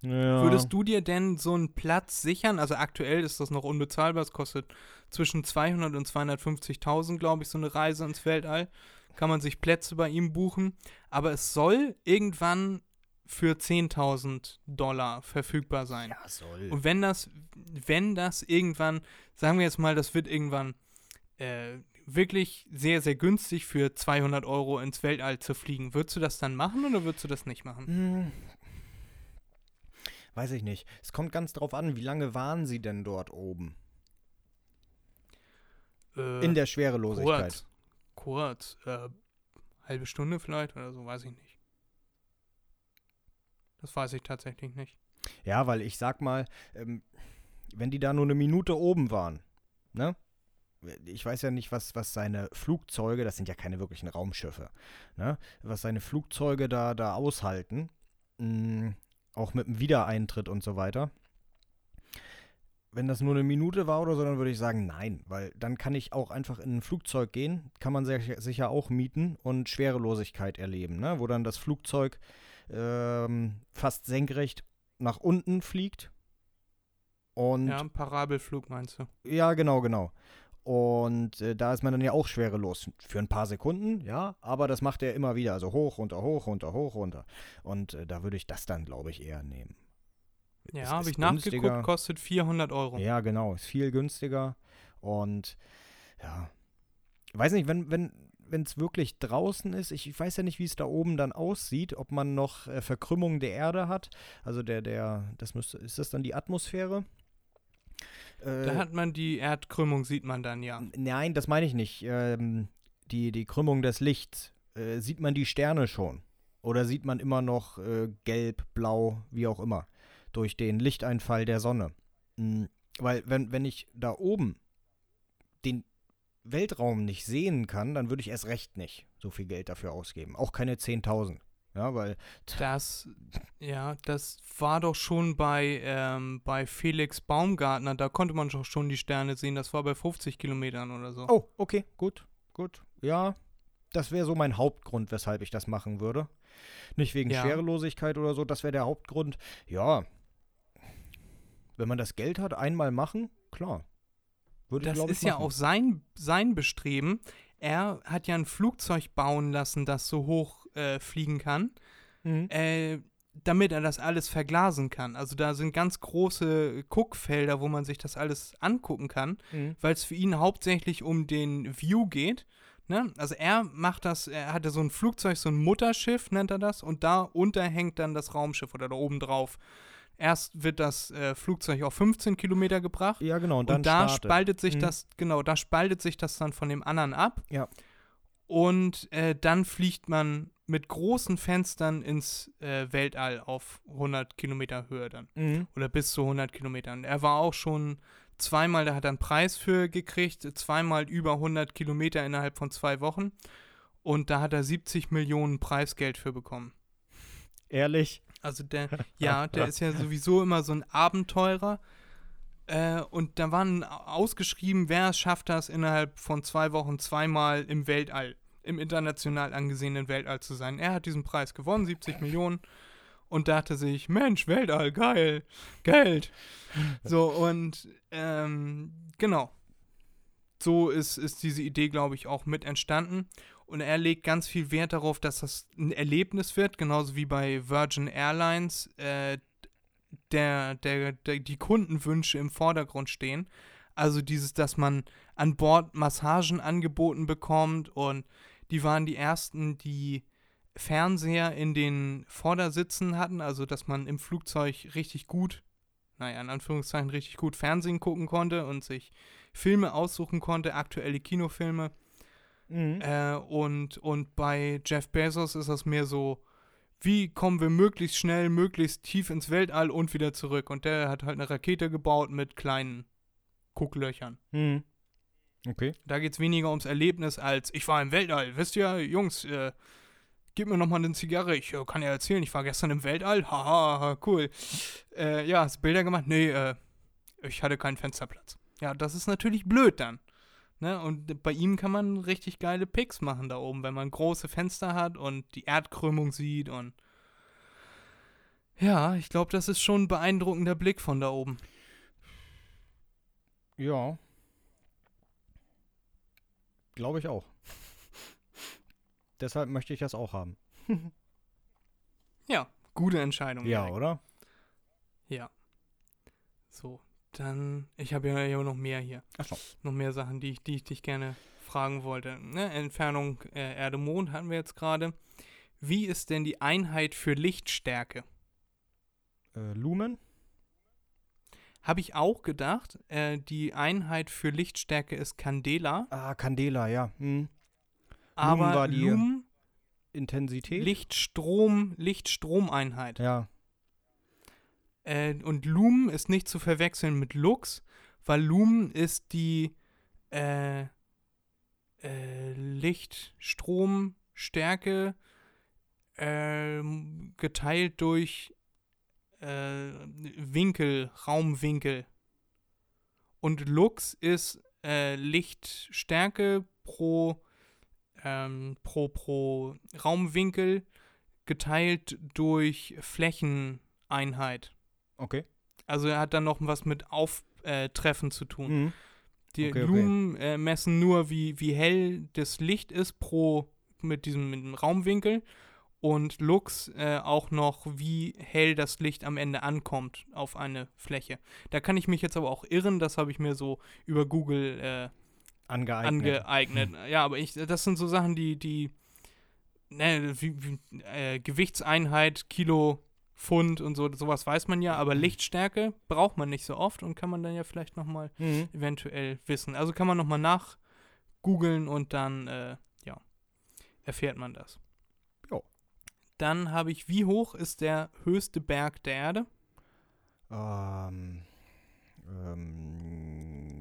Ja. Würdest du dir denn so einen Platz sichern? Also aktuell ist das noch unbezahlbar. Es kostet zwischen 200 und 250.000, glaube ich, so eine Reise ins Weltall. Kann man sich Plätze bei ihm buchen. Aber es soll irgendwann für 10.000 Dollar verfügbar sein. Ja, soll. Und wenn das, wenn das irgendwann, sagen wir jetzt mal, das wird irgendwann äh, wirklich sehr, sehr günstig für 200 Euro ins Weltall zu fliegen, würdest du das dann machen oder würdest du das nicht machen? Weiß ich nicht. Es kommt ganz drauf an, wie lange waren sie denn dort oben? Äh, In der Schwerelosigkeit. Kurz. Kurz. Äh, halbe Stunde vielleicht oder so, weiß ich nicht. Das weiß ich tatsächlich nicht. Ja, weil ich sag mal, ähm, wenn die da nur eine Minute oben waren, ne? Ich weiß ja nicht, was, was seine Flugzeuge, das sind ja keine wirklichen Raumschiffe, ne? Was seine Flugzeuge da, da aushalten. Mh, auch mit dem Wiedereintritt und so weiter. Wenn das nur eine Minute war oder so, dann würde ich sagen, nein, weil dann kann ich auch einfach in ein Flugzeug gehen, kann man sich sicher auch mieten und Schwerelosigkeit erleben, ne? wo dann das Flugzeug ähm, fast senkrecht nach unten fliegt. Und Ja, Parabelflug meinst du? ja, genau, genau. Und äh, da ist man dann ja auch schwerelos. Für ein paar Sekunden, ja, aber das macht er immer wieder. Also hoch, runter, hoch, runter, hoch, runter. Und äh, da würde ich das dann, glaube ich, eher nehmen. Ja, habe ich nachgeguckt, günstiger. kostet 400 Euro. Ja, genau. Ist viel günstiger. Und ja, weiß nicht, wenn, wenn, wenn es wirklich draußen ist, ich, ich weiß ja nicht, wie es da oben dann aussieht, ob man noch äh, Verkrümmung der Erde hat. Also der, der, das müsste, ist das dann die Atmosphäre? Äh, Da hat man die Erdkrümmung, sieht man dann ja. Nein, das meine ich nicht. Ähm, die, die Krümmung des Lichts. Äh, sieht man die Sterne schon? Oder sieht man immer noch äh, gelb, blau, wie auch immer, durch den Lichteinfall der Sonne? Hm, weil, wenn, wenn ich da oben den Weltraum nicht sehen kann, dann würde ich erst recht nicht so viel Geld dafür ausgeben. Auch keine 10.000. Ja, weil. Das, ja, das war doch schon bei, ähm, bei Felix Baumgartner, da konnte man doch schon die Sterne sehen, das war bei 50 Kilometern oder so. Oh, okay, gut, gut. Ja, das wäre so mein Hauptgrund, weshalb ich das machen würde. Nicht wegen Ja. Schwerelosigkeit oder so, das wäre der Hauptgrund. Ja, wenn man das Geld hat, einmal machen, klar. Würde ich, Das ich, ist ja machen. auch sein, sein Bestreben. Er hat ja ein Flugzeug bauen lassen, das so hoch äh, fliegen kann, Mhm. äh, damit er das alles verglasen kann. Also da sind ganz große Guckfelder, wo man sich das alles angucken kann, Mhm. weil es für ihn hauptsächlich um den View geht. Ne? Also er macht das, er hatte so ein Flugzeug, so ein Mutterschiff nennt er das, und da unter hängt dann das Raumschiff oder da oben drauf. Erst wird das äh, Flugzeug auf 15 Kilometer gebracht Ja, genau. Und dann und da startet. spaltet sich Mhm. das, genau, da spaltet sich das dann von dem anderen ab. Ja. Und äh, dann fliegt man mit großen Fenstern ins äh, Weltall auf 100 Kilometer Höhe dann. Mhm. Oder bis zu 100 Kilometern. Er war auch schon zweimal, da hat er einen Preis für gekriegt, zweimal über 100 Kilometer innerhalb von zwei Wochen. Und da hat er 70 Millionen Preisgeld für bekommen. Ehrlich? Also der, <laughs> ja, der ist ja sowieso immer so ein Abenteurer. Äh, und da waren ausgeschrieben, wer schafft das innerhalb von zwei Wochen zweimal im Weltall, im international angesehenen Weltall zu sein. Er hat diesen Preis gewonnen, 70 Millionen. Und dachte sich, Mensch, Weltall, geil, Geld. So, und ähm, genau. So ist, ist diese Idee, glaube ich, auch mit entstanden. Und er legt ganz viel Wert darauf, dass das ein Erlebnis wird, genauso wie bei Virgin Airlines äh, der, der, der, die Kundenwünsche im Vordergrund stehen. Also dieses, dass man an Bord Massagen angeboten bekommt und die waren die ersten, die Fernseher in den Vordersitzen hatten, also dass man im Flugzeug richtig gut, naja, in Anführungszeichen richtig gut Fernsehen gucken konnte und sich Filme aussuchen konnte, aktuelle Kinofilme. Mhm. Äh, und, und bei Jeff Bezos ist das mehr so, wie kommen wir möglichst schnell, möglichst tief ins Weltall und wieder zurück. Und der hat halt eine Rakete gebaut mit kleinen Gucklöchern. Mhm. Okay. Da geht es weniger ums Erlebnis als, ich war im Weltall. Wisst ihr, Jungs, äh, gib mir nochmal eine Zigarre. Ich äh, kann ja erzählen, ich war gestern im Weltall. Haha, ha, cool. Äh, ja, hast Bilder gemacht? Nee, äh, ich hatte keinen Fensterplatz. Ja, das ist natürlich blöd dann. Ne? Und bei ihm kann man richtig geile Pics machen da oben, wenn man große Fenster hat und die Erdkrümmung sieht und ja, ich glaube, das ist schon ein beeindruckender Blick von da oben. Ja. Glaube ich auch. <laughs> Deshalb möchte ich das auch haben. Ja, gute Entscheidung. Ja, Erik. oder? Ja. So, dann, ich habe ja, ja noch mehr hier. Achso. Noch mehr Sachen, die ich, die ich dich gerne fragen wollte. Ne? Entfernung äh, Erde-Mond hatten wir jetzt gerade. Wie ist denn die Einheit für Lichtstärke? Äh, Lumen? Habe ich auch gedacht. Äh, die Einheit für Lichtstärke ist Candela, Ah, Candela, ja. Hm. aber war die- Lumen, Intensität? Lichtstrom, Lichtstromeinheit. Ja. Äh, und Lumen ist nicht zu verwechseln mit Lux, weil Lumen ist die äh, äh, Lichtstromstärke ähm, geteilt durch äh, Winkel, Raumwinkel. Und Lux ist äh, Lichtstärke pro, ähm, pro, pro Raumwinkel geteilt durch Flächeneinheit. Okay. Also er hat dann noch was mit Auftreffen zu tun. Mhm. Die Okay, okay. Lumen äh, messen nur, wie, wie hell das Licht ist pro mit diesem, mit dem Raumwinkel und Lux äh, auch noch, wie hell das Licht am Ende ankommt auf eine Fläche. Da kann ich mich jetzt aber auch irren, das habe ich mir so über Google äh, Angeeignet. angeeignet. Ja, aber ich, das sind so Sachen, die, die, ne, wie, wie, äh, Gewichtseinheit, Kilo, Pfund und so, sowas weiß man ja, aber Lichtstärke braucht man nicht so oft und kann man dann ja vielleicht nochmal mhm. eventuell wissen. Also kann man nochmal nachgoogeln und dann, äh, ja, erfährt man das. Dann habe ich, wie hoch ist der höchste Berg der Erde? Ähm, ähm,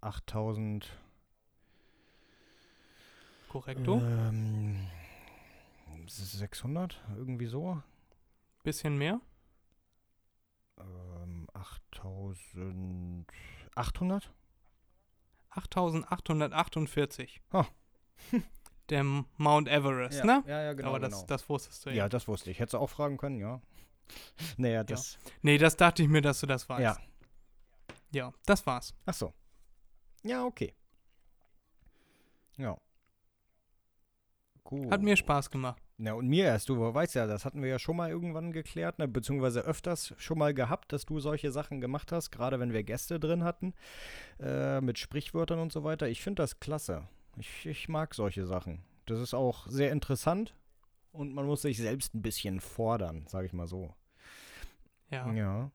8000. Korrekto. Ähm, 600, irgendwie so. Bisschen mehr. Ähm, 8800. 8848. Ha. <laughs> Der Mount Everest, ne? Ja, ja, genau. Aber das, genau. das wusstest du ja. ja, das wusste ich. Hättest du auch fragen können, ja. <laughs> naja, das. Nee, das dachte ich mir, dass du das weißt. Ja. Ja, das war's. Ach so. Ja, okay. Ja. Gut. Hat mir Spaß gemacht. Na, und mir erst, du weißt ja, das hatten wir ja schon mal irgendwann geklärt, ne, beziehungsweise öfters schon mal gehabt, dass du solche Sachen gemacht hast, gerade wenn wir Gäste drin hatten, äh, mit Sprichwörtern und so weiter. Ich finde das klasse. Ich, ich mag solche Sachen. Das ist auch sehr interessant und man muss sich selbst ein bisschen fordern, sage ich mal so. Ja. Ja.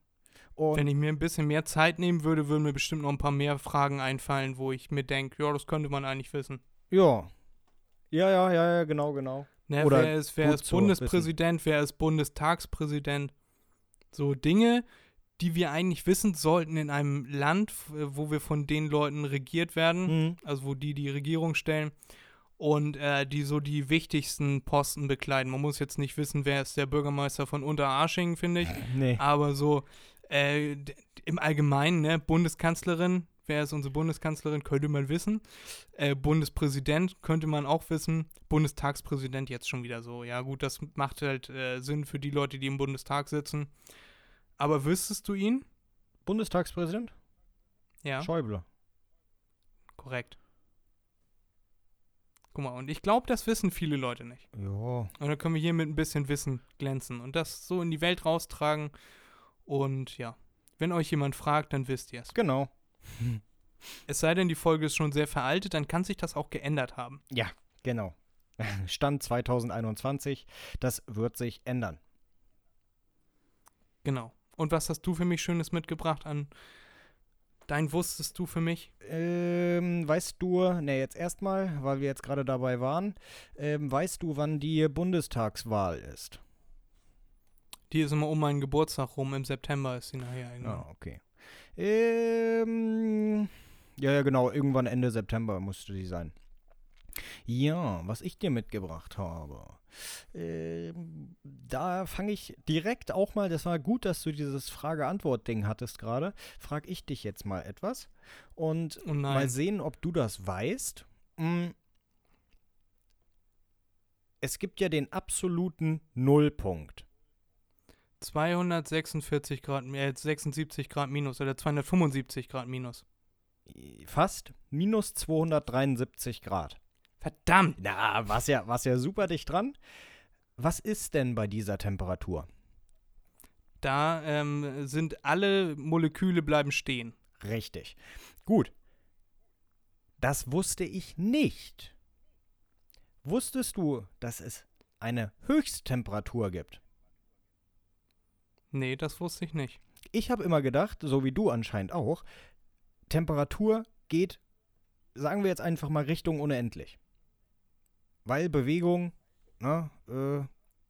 Und Wenn ich mir ein bisschen mehr Zeit nehmen würde, würden mir bestimmt noch ein paar mehr Fragen einfallen, wo ich mir denke, ja, das könnte man eigentlich wissen. ja. Ja, ja, ja, ja, genau, genau. Ne, Oder wer ist, wer ist Bundespräsident, wer ist Bundestagspräsident? So Dinge, die wir eigentlich wissen sollten in einem Land, f- wo wir von den Leuten regiert werden, Mhm. also wo die die Regierung stellen und äh, die so die wichtigsten Posten bekleiden. Man muss jetzt nicht wissen, wer ist der Bürgermeister von Unterarsching, finde ich, <laughs> Nee. aber so äh, im Allgemeinen, ne, Bundeskanzlerin, wer ist unsere Bundeskanzlerin, könnte man wissen. Äh, Bundespräsident könnte man auch wissen. Bundestagspräsident jetzt schon wieder so. Ja, gut, das macht halt äh, Sinn für die Leute, die im Bundestag sitzen. Aber wüsstest du ihn? Bundestagspräsident? Ja, Schäuble. korrekt. Guck mal, und ich glaube, das wissen viele Leute nicht. Ja. Und dann können wir hier mit ein bisschen Wissen glänzen und das so in die Welt raustragen. Und ja, wenn euch jemand fragt, dann wisst ihr es. Genau. Es sei denn, die Folge ist schon sehr veraltet, dann kann sich das auch geändert haben. Ja, genau. <laughs> Stand 2021. Das wird sich ändern. Genau. Und was hast du für mich Schönes mitgebracht an dein Wusstest du für mich? Ähm, weißt du, ne, jetzt erstmal, weil wir jetzt gerade dabei waren, ähm, weißt du, wann die Bundestagswahl ist? Die ist immer um meinen Geburtstag rum, im September ist sie nachher Ah, irgendwann. okay. Ähm, ja, ja, genau, irgendwann Ende September musste die sein. Ja, was ich dir mitgebracht habe. Ähm, da fange ich direkt auch mal, das war gut, dass du dieses Frage-Antwort-Ding hattest gerade, frage ich dich jetzt mal etwas und Oh mal sehen, ob du das weißt. Mm. Es gibt ja den absoluten Nullpunkt. 246 Grad, äh, 76 Grad minus oder 275 Grad minus. Fast minus 273 Grad. Verdammt! Na, was ja, was ja super dicht dran. Was ist denn bei dieser Temperatur? Da ähm, sind alle Moleküle bleiben stehen. Richtig. Gut. Das wusste ich nicht. Wusstest du, dass es eine Höchsttemperatur gibt? Nee, das wusste ich nicht. Ich habe immer gedacht, so wie du anscheinend auch, Temperatur geht, sagen wir jetzt einfach mal Richtung unendlich. Weil Bewegung ne, äh,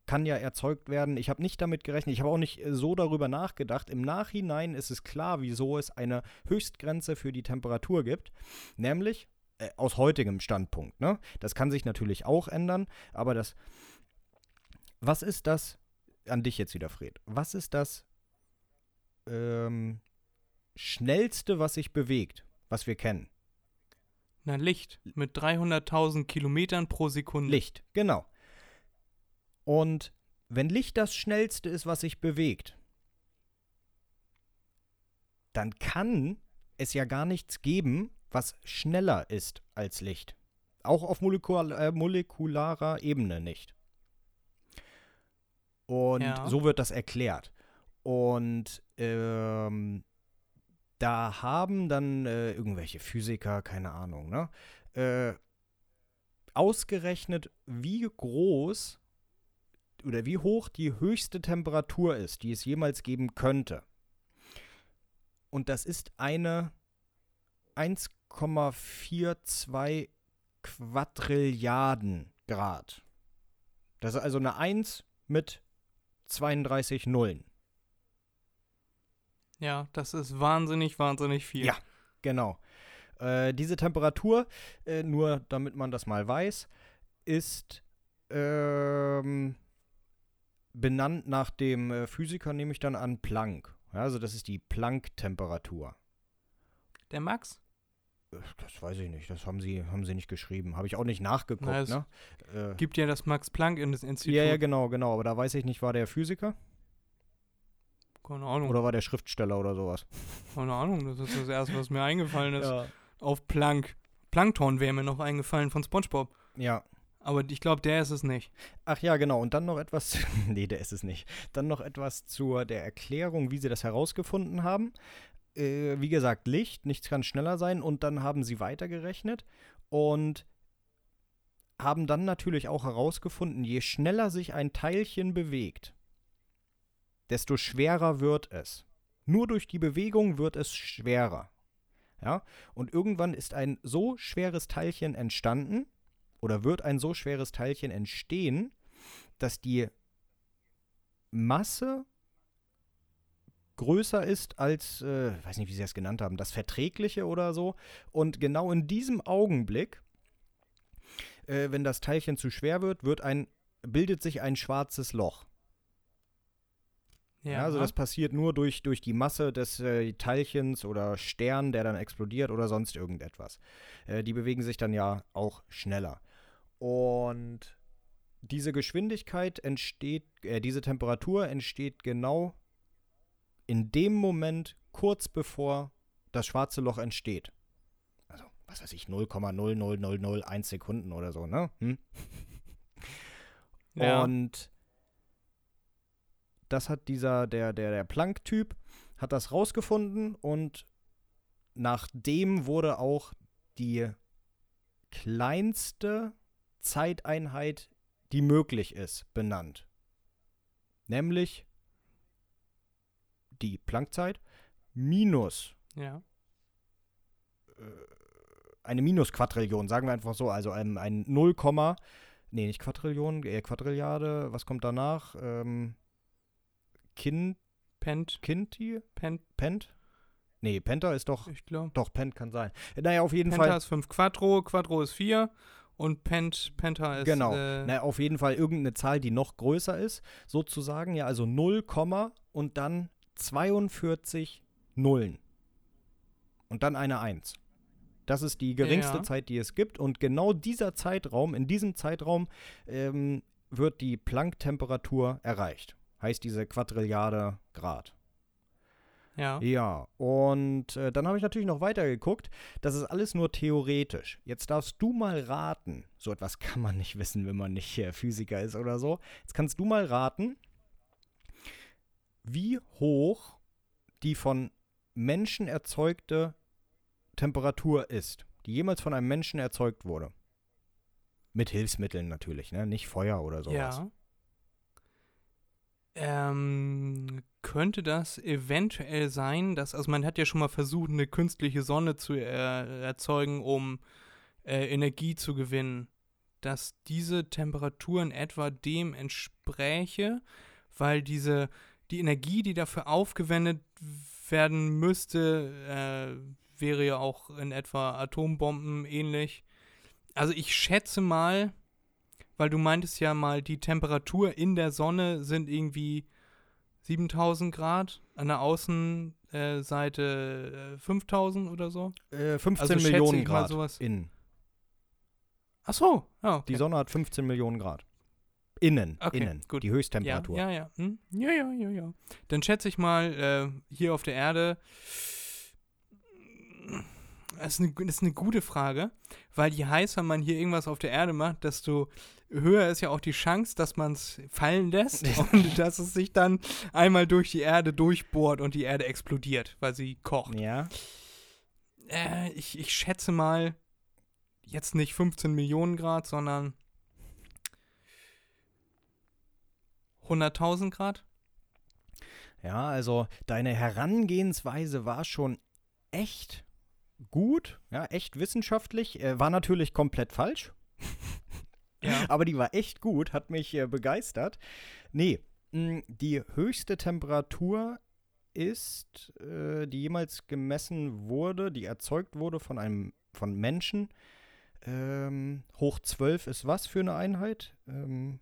kann ja erzeugt werden. Ich habe nicht damit gerechnet, ich habe auch nicht äh, so darüber nachgedacht. Im Nachhinein ist es klar, wieso es eine Höchstgrenze für die Temperatur gibt. Nämlich äh, aus heutigem Standpunkt. Ne? Das kann sich natürlich auch ändern, aber das. Was ist das? An dich jetzt wieder, Fred. Was ist das ähm, schnellste, was sich bewegt, was wir kennen? Na, Licht mit 300.000 Kilometern pro Sekunde. Licht, genau. Und wenn Licht das schnellste ist, was sich bewegt, dann kann es ja gar nichts geben, was schneller ist als Licht. Auch auf molekul äh, molekularer Ebene nicht. Und Ja. so wird das erklärt. Und ähm, da haben dann äh, irgendwelche Physiker, keine Ahnung, ne, äh, ausgerechnet, wie groß oder wie hoch die höchste Temperatur ist, die es jemals geben könnte. Und das ist eine 1,42 Quadrilliarden Grad. Das ist also eine 1 mit 32 Nullen. Ja, das ist wahnsinnig, wahnsinnig viel. Ja. Genau. Äh, diese Temperatur, äh, nur damit man das mal weiß, ist ähm, benannt nach dem äh, Physiker, nehme ich dann an, Planck. Ja, also das ist die Planck-Temperatur. Der Max? Äh, Das weiß ich nicht, das haben sie, haben sie nicht geschrieben. Habe ich auch nicht nachgeguckt, Na, es ne? Äh, Gibt ja das Max-Planck-Institut. ja, ja, genau, genau. Aber da weiß ich nicht, war der Physiker Keine Ahnung. oder war der Schriftsteller oder sowas? Keine Ahnung, das ist das Erste, was mir eingefallen ist. Ja. Auf Planck. Plankton wäre mir noch eingefallen von Spongebob. ja. Aber ich glaube, der ist es nicht. Ach ja, genau. Und dann noch etwas, <laughs> nee, der ist es nicht. Dann noch etwas zur der Erklärung, wie sie das herausgefunden haben. Äh, wie gesagt, Licht, nichts kann schneller sein. Und dann haben sie weitergerechnet und haben dann natürlich auch herausgefunden, je schneller sich ein Teilchen bewegt, desto schwerer wird es. Nur durch die Bewegung wird es schwerer. Ja? Und irgendwann ist ein so schweres Teilchen entstanden, oder wird ein so schweres Teilchen entstehen, dass die Masse größer ist als, äh, weiß nicht, wie sie das genannt haben, das Verträgliche oder so. Und genau in diesem Augenblick, äh, wenn das Teilchen zu schwer wird, wird ein, bildet sich ein schwarzes Loch. Ja, also das passiert nur durch, durch die Masse des äh, Teilchens oder Stern, der dann explodiert oder sonst irgendetwas. Äh, die bewegen sich dann ja auch schneller. Und diese Geschwindigkeit entsteht, äh, diese Temperatur entsteht genau in dem Moment, kurz bevor das schwarze Loch entsteht. Also, was weiß ich, 0,00001 Sekunden oder so, ne? Hm? ja. Und das hat dieser, der, der, der Planck-Typ, hat das rausgefunden und nach dem wurde auch die kleinste Zeiteinheit, die möglich ist, benannt. Nämlich die Planckzeit minus ja. eine Minusquadrillion, sagen wir einfach so, also ein, ein 0, nee, nicht Quadrillion, eher Quadrilliarde, was kommt danach? Ähm, Kin, Pent, Kinti? Pent, Pent? Nee, Penta ist doch, ich glaube. doch, Pent kann sein. Naja, auf jeden Penta Fall, ist 5 Quattro, Quattro ist 4 und Pent, Penta ist. Genau. Äh, Na, auf jeden Fall irgendeine Zahl, die noch größer ist, sozusagen. Ja, also 0, und dann 42 Nullen. Und dann eine 1. Das ist die geringste Ja. Zeit, die es gibt. Und genau dieser Zeitraum, in diesem Zeitraum ähm, wird die Planck-Temperatur erreicht. Heißt diese Quadrilliarde Grad. ja. Ja, und äh, dann habe ich natürlich noch weiter geguckt. Das ist alles nur theoretisch. Jetzt darfst du mal raten. So etwas kann man nicht wissen, wenn man nicht äh, Physiker ist oder so. Jetzt kannst du mal raten, wie hoch die von Menschen erzeugte Temperatur ist, die jemals von einem Menschen erzeugt wurde. Mit Hilfsmitteln natürlich, ne? Nicht Feuer oder sowas. Ja. Ähm, könnte das eventuell sein, dass, also man hat ja schon mal versucht, eine künstliche Sonne zu äh, erzeugen, um äh, Energie zu gewinnen, dass diese Temperatur in etwa dem entspräche, weil diese, die Energie, die dafür aufgewendet werden müsste, äh, wäre ja auch in etwa Atombomben ähnlich. Also ich schätze mal, weil du meintest ja mal, die Temperatur in der Sonne sind irgendwie 7000 Grad, an der Außenseite äh, 5000 oder so. Äh, 15 Also Millionen Grad sowas. innen. Ach so, ja. Okay. Die Sonne hat 15 Millionen Grad. Innen, Okay, innen. gut. Die Höchsttemperatur. Ja, ja, ja. Hm? Ja, ja, ja, ja. Dann schätze ich mal, äh, hier auf der Erde, das ist, eine, das ist eine gute Frage, weil je heißer man hier irgendwas auf der Erde macht, desto höher ist ja auch die Chance, dass man es fallen lässt und <laughs> dass es sich dann einmal durch die Erde durchbohrt und die Erde explodiert, weil sie kocht. Ja. Äh, ich, ich schätze mal, jetzt nicht 15 Millionen Grad, sondern 100.000 Grad. Ja, also deine Herangehensweise war schon echt gut, ja, echt wissenschaftlich. Äh, war natürlich komplett falsch, <laughs> Ja. <laughs> aber die war echt gut, hat mich äh, begeistert. Nee, mh, die höchste Temperatur ist, äh, die jemals gemessen wurde, die erzeugt wurde von einem von Menschen. Ähm, hoch 12 ist was für eine Einheit? Ähm,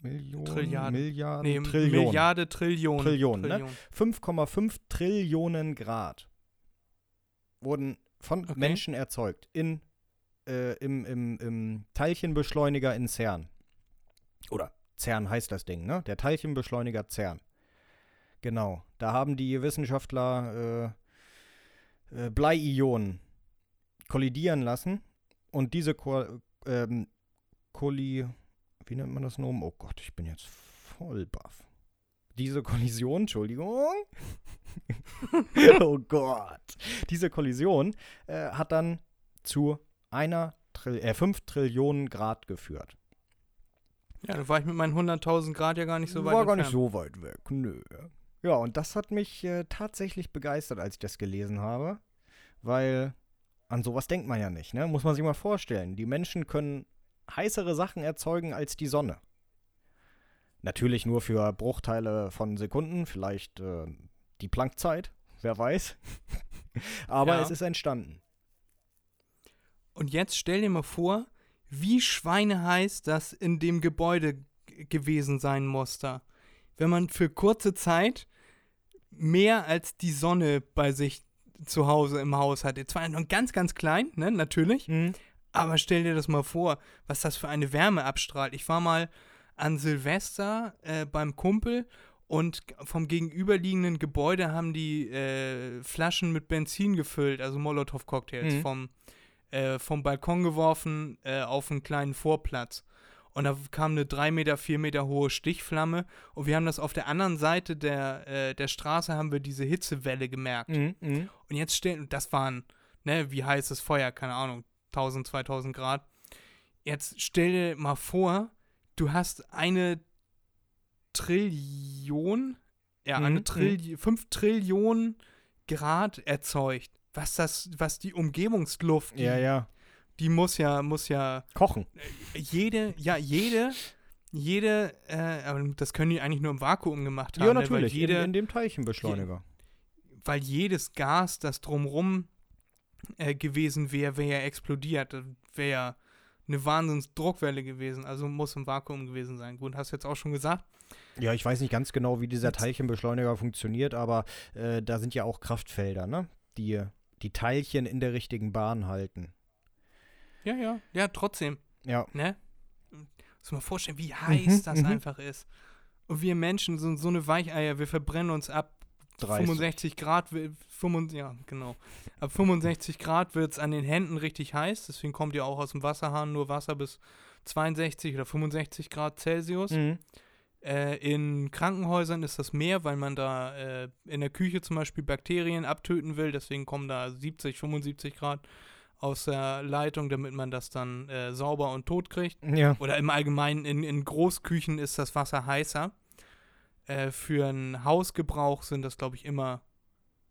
Millionen, Trilliarden. Milliarden, Nee, Trillionen. Milliarde, Trillion. Trillionen, ne? 5,5 Trillionen Grad wurden von Okay. Menschen erzeugt in, äh, im, im, im Teilchenbeschleuniger in CERN. Oder CERN heißt das Ding, ne? Der Teilchenbeschleuniger CERN. Genau. Da haben die Wissenschaftler äh, äh, Bleiionen kollidieren lassen und diese Ko ähm, Kolli wie nennt man das nun? Oh Gott, ich bin jetzt voll baff. Diese Kollision, Entschuldigung. <laughs> oh Gott. Diese Kollision äh, hat dann zu einer äh, 5 Trillionen Grad geführt. Ja, da war ich mit meinen 100.000 Grad ja gar nicht so weit War gar nicht so weit weg, nö. Ja, und das hat mich äh, tatsächlich begeistert, als ich das gelesen habe. Weil an sowas denkt man ja nicht, ne? Muss man sich mal vorstellen. Die Menschen können heißere Sachen erzeugen als die Sonne. Natürlich nur für Bruchteile von Sekunden, vielleicht äh, die Planckzeit, wer weiß. <laughs> Aber Ja. es ist entstanden. Und jetzt stell dir mal vor, wie schweineheiß das in dem Gebäude gewesen sein muss da. Wenn man für kurze Zeit mehr als die Sonne bei sich zu Hause im Haus hatte. Zwar noch ganz, ganz klein, ne, natürlich. Aber stell dir das mal vor, was das für eine Wärme abstrahlt. Ich war mal an Silvester äh, beim Kumpel und vom gegenüberliegenden Gebäude haben die äh, Flaschen mit Benzin gefüllt, also Molotow-Cocktails, Mhm. vom, äh, vom Balkon geworfen äh, auf einen kleinen Vorplatz. Und da kam eine 3 Meter, 4 Meter hohe Stichflamme und wir haben das auf der anderen Seite der, äh, der Straße haben wir diese Hitzewelle gemerkt. Mhm. Mhm. Und jetzt stellen, das waren, ne, wie heißes Feuer, keine Ahnung, 1000, 2000 Grad. Jetzt stell dir mal vor, du hast eine Trillion, ja, Mhm, eine Trillion, 5 Trillionen Grad erzeugt. Was das, was die Umgebungsluft, die, Ja, ja. die muss ja, muss ja Kochen. jede, ja, jede, jede, äh, aber das können die eigentlich nur im Vakuum gemacht haben. Ja, ne, natürlich. Weil jede, in, in dem Teilchenbeschleuniger. weil jedes Gas, das drumrum äh, gewesen wäre, wäre ja explodiert. Wäre ja eine Wahnsinnsdruckwelle gewesen. Also muss im Vakuum gewesen sein. Gut, hast du jetzt auch schon gesagt. Ja, ich weiß nicht ganz genau, wie dieser Teilchenbeschleuniger funktioniert, aber äh, da sind ja auch Kraftfelder, ne? Die die Teilchen in der richtigen Bahn halten. Ja, ja. Ja, trotzdem. Ja. Ne? Muss mal vorstellen, wie heiß Mhm, das mhm. einfach ist. Und wir Menschen sind so eine Weicheier, wir verbrennen uns ab 30. 65 Grad, wi- 65, ja, genau. Ab 65 Grad wird es an den Händen richtig heiß, deswegen kommt ja auch aus dem Wasserhahn nur Wasser bis 62 oder 65 Grad Celsius. Mhm. Äh, in Krankenhäusern ist das mehr, weil man da äh, in der Küche zum Beispiel Bakterien abtöten will, deswegen kommen da 70, 75 Grad aus der Leitung, damit man das dann äh, sauber und tot kriegt. Ja. Oder im Allgemeinen in, in Großküchen ist das Wasser heißer. Äh, für einen Hausgebrauch sind das, glaube ich, immer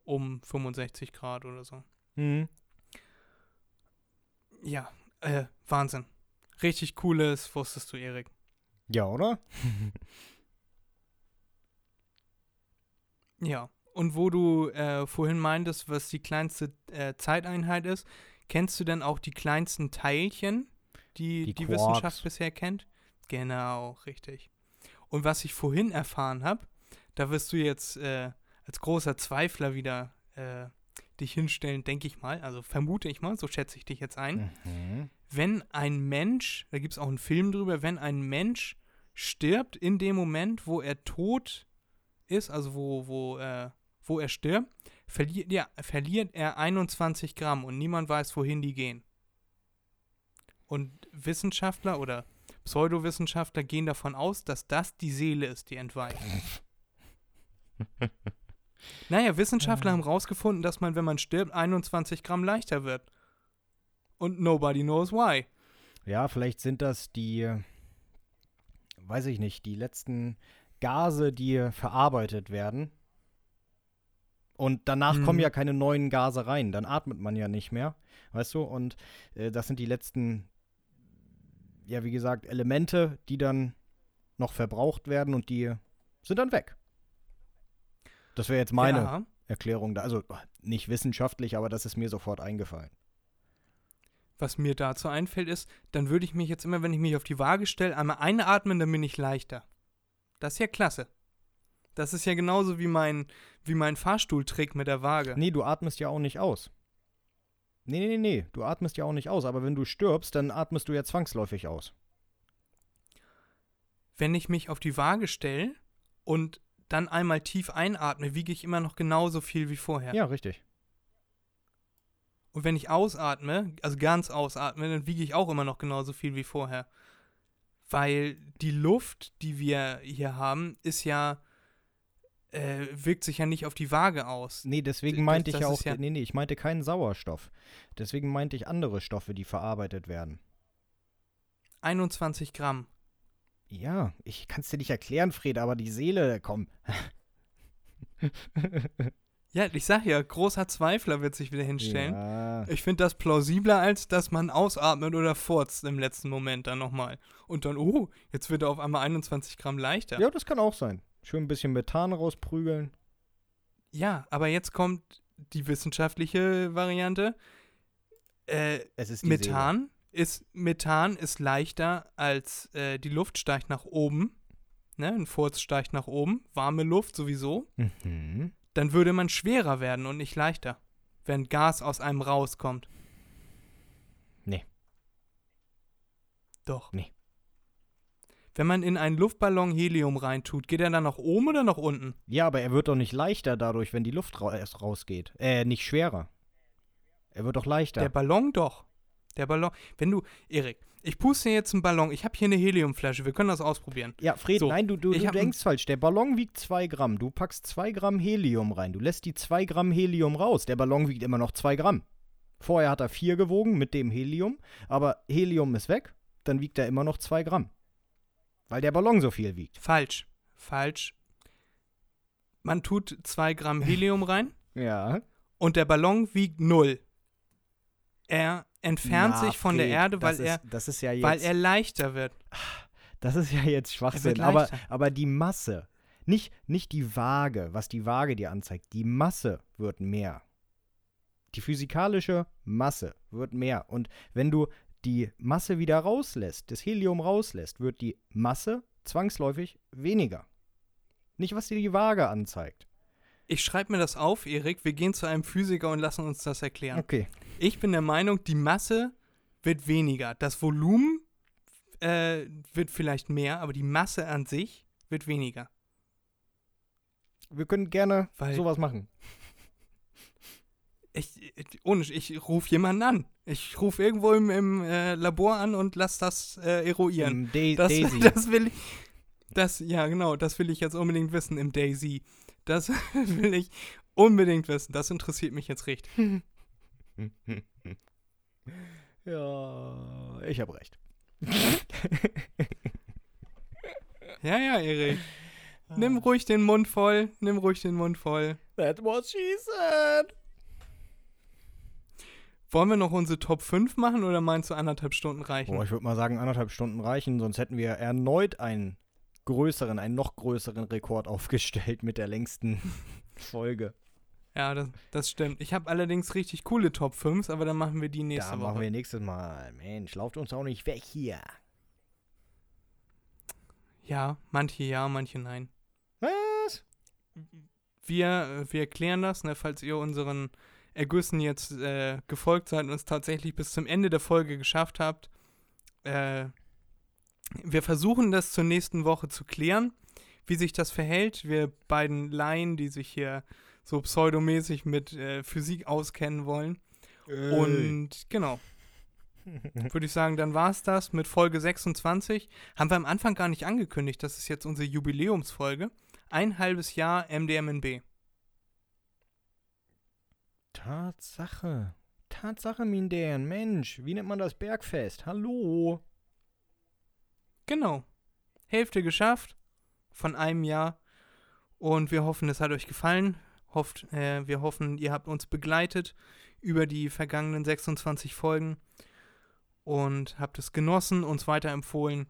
um 65 Grad oder so. Mhm. Ja, äh, Wahnsinn. Richtig cooles, wusstest du, Erik. Ja, oder? <laughs> Ja. Und wo du äh, vorhin meintest, was die kleinste äh, Zeiteinheit ist, kennst du denn auch die kleinsten Teilchen, die Die die. Wissenschaft bisher kennt? Genau, richtig. Und was ich vorhin erfahren habe, da wirst du jetzt äh, als großer Zweifler wieder äh, dich hinstellen, denke ich mal, also vermute ich mal, so schätze ich dich jetzt ein. Mhm. Wenn ein Mensch, da gibt es auch einen Film drüber, wenn ein Mensch stirbt in dem Moment, wo er tot ist, also wo, wo, äh, wo er stirbt, verliert, ja, verliert er 21 Gramm und niemand weiß, wohin die gehen. Und Wissenschaftler oder Pseudowissenschaftler gehen davon aus, dass das die Seele ist, die entweicht. <laughs> naja, Wissenschaftler haben rausgefunden, dass man, wenn man stirbt, 21 Gramm leichter wird. Und nobody knows why. Ja, vielleicht sind das die, weiß ich nicht, die letzten Gase, die verarbeitet werden. Und danach Mhm. kommen ja keine neuen Gase rein. Dann atmet man ja nicht mehr. Weißt du? Und äh, das sind die letzten, ja, wie gesagt, Elemente, die dann noch verbraucht werden und die sind dann weg. Das wäre jetzt meine Ja, Erklärung da. Also nicht wissenschaftlich, aber das ist mir sofort eingefallen. was mir dazu einfällt, ist, dann würde ich mich jetzt immer, wenn ich mich auf die Waage stelle, einmal einatmen, dann bin ich leichter. Das ist ja klasse. Das ist ja genauso wie mein, wie mein Fahrstuhltrick mit der Waage. Nee, du atmest ja auch nicht aus. Nee, nee, nee, nee, du atmest ja auch nicht aus, aber wenn du stirbst, dann atmest du ja zwangsläufig aus. Wenn ich mich auf die Waage stelle und dann einmal tief einatme, wiege ich immer noch genauso viel wie vorher. Ja, richtig. Und wenn ich ausatme, also ganz ausatme, dann wiege ich auch immer noch genauso viel wie vorher. Weil die Luft, die wir hier haben, ist ja, äh, wirkt sich ja nicht auf die Waage aus. Nee, deswegen Das- meinte ich das ja auch, ja- nee, nee, ich meinte keinen Sauerstoff. Deswegen meinte ich andere Stoffe, die verarbeitet werden. 21 Gramm. Ja, ich kann es dir nicht erklären, Fred, aber die Seele, komm. <laughs> Ja, ich sag ja, großer Zweifler wird sich wieder hinstellen. Ja. Ich finde das plausibler, als dass man ausatmet oder furzt im letzten Moment dann nochmal. Und dann, oh, jetzt wird er auf einmal 21 Gramm leichter. ja, das kann auch sein. Schön ein bisschen Methan rausprügeln. Ja, aber jetzt kommt die wissenschaftliche Variante. Äh, Es ist die Methan ist, Methan ist leichter als äh, die Luft steigt nach oben. Ne? Ein Furz steigt nach oben, warme Luft sowieso. Mhm. Dann würde man schwerer werden und nicht leichter, wenn Gas aus einem rauskommt. Nee. Doch. Nee. Wenn man in einen Luftballon Helium reintut, geht er dann nach oben oder nach unten? Ja, aber er wird doch nicht leichter dadurch, wenn die Luft ra erst rausgeht. Äh, nicht schwerer. Er wird doch leichter. Der Ballon doch. Der Ballon. Wenn du, Erik, ich puste jetzt einen Ballon. Ich habe hier eine Heliumflasche. Wir können das ausprobieren. Ja, Fred, So, nein, du, du, du denkst falsch. Der Ballon wiegt 2 Gramm. Du packst 2 Gramm Helium rein. Du lässt die 2 Gramm Helium raus. Der Ballon wiegt immer noch 2 Gramm. Vorher hat er 4 gewogen mit dem Helium, aber Helium ist weg, dann wiegt er immer noch 2 Gramm. Weil der Ballon so viel wiegt. Falsch. Falsch. Man tut zwei Gramm Helium rein <laughs> Ja. und der Ballon wiegt null. Er entfernt Na, sich von der Fred, Erde, weil er, Ist, das ist ja jetzt. weil er leichter wird. <sighs> Das ist ja jetzt Er Schwachsinn. Aber, aber die Masse, nicht, nicht die Waage, was die Waage dir anzeigt, die Masse wird mehr. Die physikalische Masse wird mehr. Und wenn du die Masse wieder rauslässt, das Helium rauslässt, wird die Masse zwangsläufig weniger. Nicht, was dir die Waage anzeigt. Ich schreibe mir das auf, Erik. Wir gehen zu einem Physiker und lassen uns das erklären. Okay. Ich bin der Meinung, die Masse wird weniger. Das Volumen äh, wird vielleicht mehr, aber die Masse an sich wird weniger. Wir können gerne Weil- sowas machen. <laughs> Ich, ohne, ich rufe jemanden an. Ich rufe irgendwo im, im äh, Labor an und lass das äh, eruieren. Im Dai- Das, Daisy. <laughs> das will ich. Das, ja, genau, das will ich jetzt unbedingt wissen im Daisy. Das <laughs> will ich unbedingt wissen. Das interessiert mich jetzt richtig. <laughs> ja, ich habe recht. <laughs> Ja, ja, Erik. Nimm ruhig den Mund voll. Nimm ruhig den Mund voll. That's what she said. Wollen wir noch unsere Top 5 machen oder meinst du anderthalb Stunden reichen? Boah, ich würde mal sagen, anderthalb Stunden reichen, sonst hätten wir erneut einen größeren, einen noch größeren Rekord aufgestellt mit der längsten <laughs> Folge. Ja, das, das stimmt. Ich habe allerdings richtig coole Top 5s, aber dann machen wir die nächste da Woche. machen wir nächstes Mal. Mensch, lauft uns auch nicht weg hier. Ja, manche ja, manche nein. Was? Wir, wir klären das, ne, falls ihr unseren Ergüssen jetzt äh, gefolgt seid und es tatsächlich bis zum Ende der Folge geschafft habt. Äh, wir versuchen das zur nächsten Woche zu klären, wie sich das verhält. Wir beiden Laien, die sich hier so pseudomäßig mit äh, Physik auskennen wollen. Und genau. <laughs> Würde ich sagen, dann war es das mit Folge 26. Haben wir am Anfang gar nicht angekündigt. Das ist jetzt unsere Jubiläumsfolge. Ein halbes Jahr MDMNB. Tatsache. Tatsache, Mindern. Mensch, wie nennt man das Bergfest? Hallo. Genau. Hälfte geschafft von einem Jahr. Und wir hoffen, es hat euch gefallen. Hofft, äh, wir hoffen, ihr habt uns begleitet über die vergangenen 26 Folgen und habt es genossen, uns weiterempfohlen,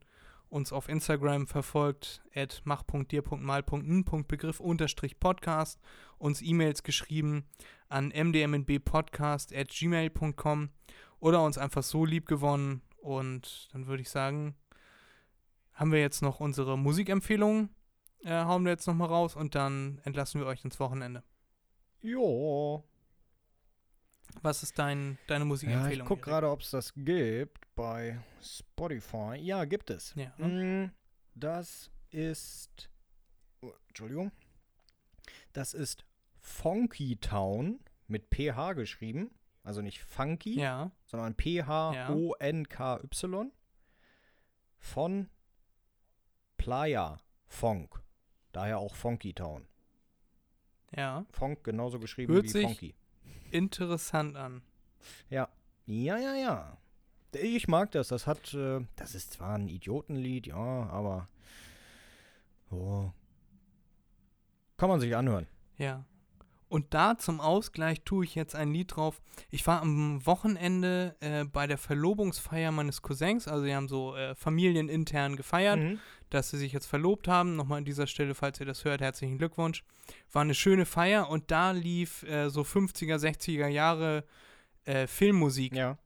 uns auf Instagram verfolgt, at mach.dir.mal.n.begriff unterstrich Podcast, uns E-Mails geschrieben an mdmnbpodcast at gmail.com oder uns einfach so lieb gewonnen. Und dann würde ich sagen, haben wir jetzt noch unsere Musikempfehlungen, äh, hauen wir jetzt nochmal raus und dann entlassen wir euch ins Wochenende. Jo. Was ist dein, deine Ja, Musikempfehlung? ich gucke gerade, ob es das gibt bei Spotify. Ja, gibt es. Ja. Mm, Das ist. Oh, Entschuldigung. Das ist Funky Town mit PH geschrieben. Also nicht Funky, Ja, sondern P-H-O-N-K-Y. Von Playa Funk. Daher auch Funky Town. ja. Funk genauso geschrieben Hört wie sich- Funky. Interessant an. Ja. Ja, ja, ja. Ich mag das. Das hat, äh, das ist zwar ein Idiotenlied, ja, aber oh. kann man sich anhören. Ja. Und da zum Ausgleich tue ich jetzt ein Lied drauf. Ich war am Wochenende äh, bei der Verlobungsfeier meines Cousins. Also, sie haben so äh, familienintern gefeiert. Mhm. Dass sie sich jetzt verlobt haben. Nochmal an dieser Stelle, falls ihr das hört, herzlichen Glückwunsch. War eine schöne Feier und da lief äh, so 50er, 60er Jahre äh, Filmmusik. Ja.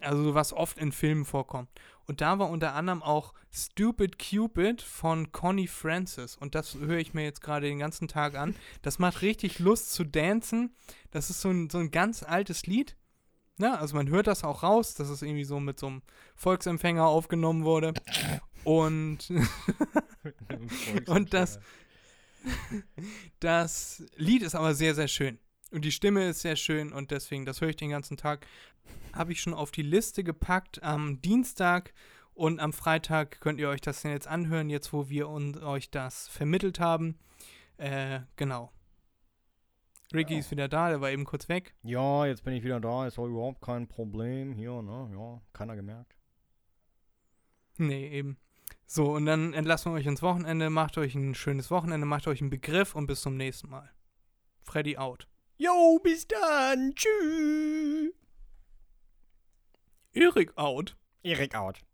Also was oft in Filmen vorkommt. Und da war unter anderem auch Stupid Cupid von Connie Francis. Und das höre ich mir jetzt gerade den ganzen Tag an. <laughs> Das macht richtig Lust zu dancen. Das ist so ein, so ein ganz altes Lied. Ja, also man hört das auch raus, dass es irgendwie so mit so einem Volksempfänger aufgenommen wurde. Und <laughs> Und das- Das Lied ist aber sehr, sehr schön. Und die Stimme ist sehr schön und deswegen, das höre ich den ganzen Tag. Habe ich schon auf die Liste gepackt am Dienstag und am Freitag könnt ihr euch das denn jetzt anhören, jetzt wo wir und euch das vermittelt haben. Äh, genau. Ricky Ja. ist wieder da, der war eben kurz weg. Ja, jetzt bin ich wieder da. Ist auch überhaupt kein Problem hier, ne? Ja, keiner gemerkt. Nee, eben. So, und dann entlassen wir euch ins Wochenende. Macht euch ein schönes Wochenende, macht euch einen Begriff und bis zum nächsten Mal. Freddy out. Jo, bis dann. Tschüss. Erik out. Erik out.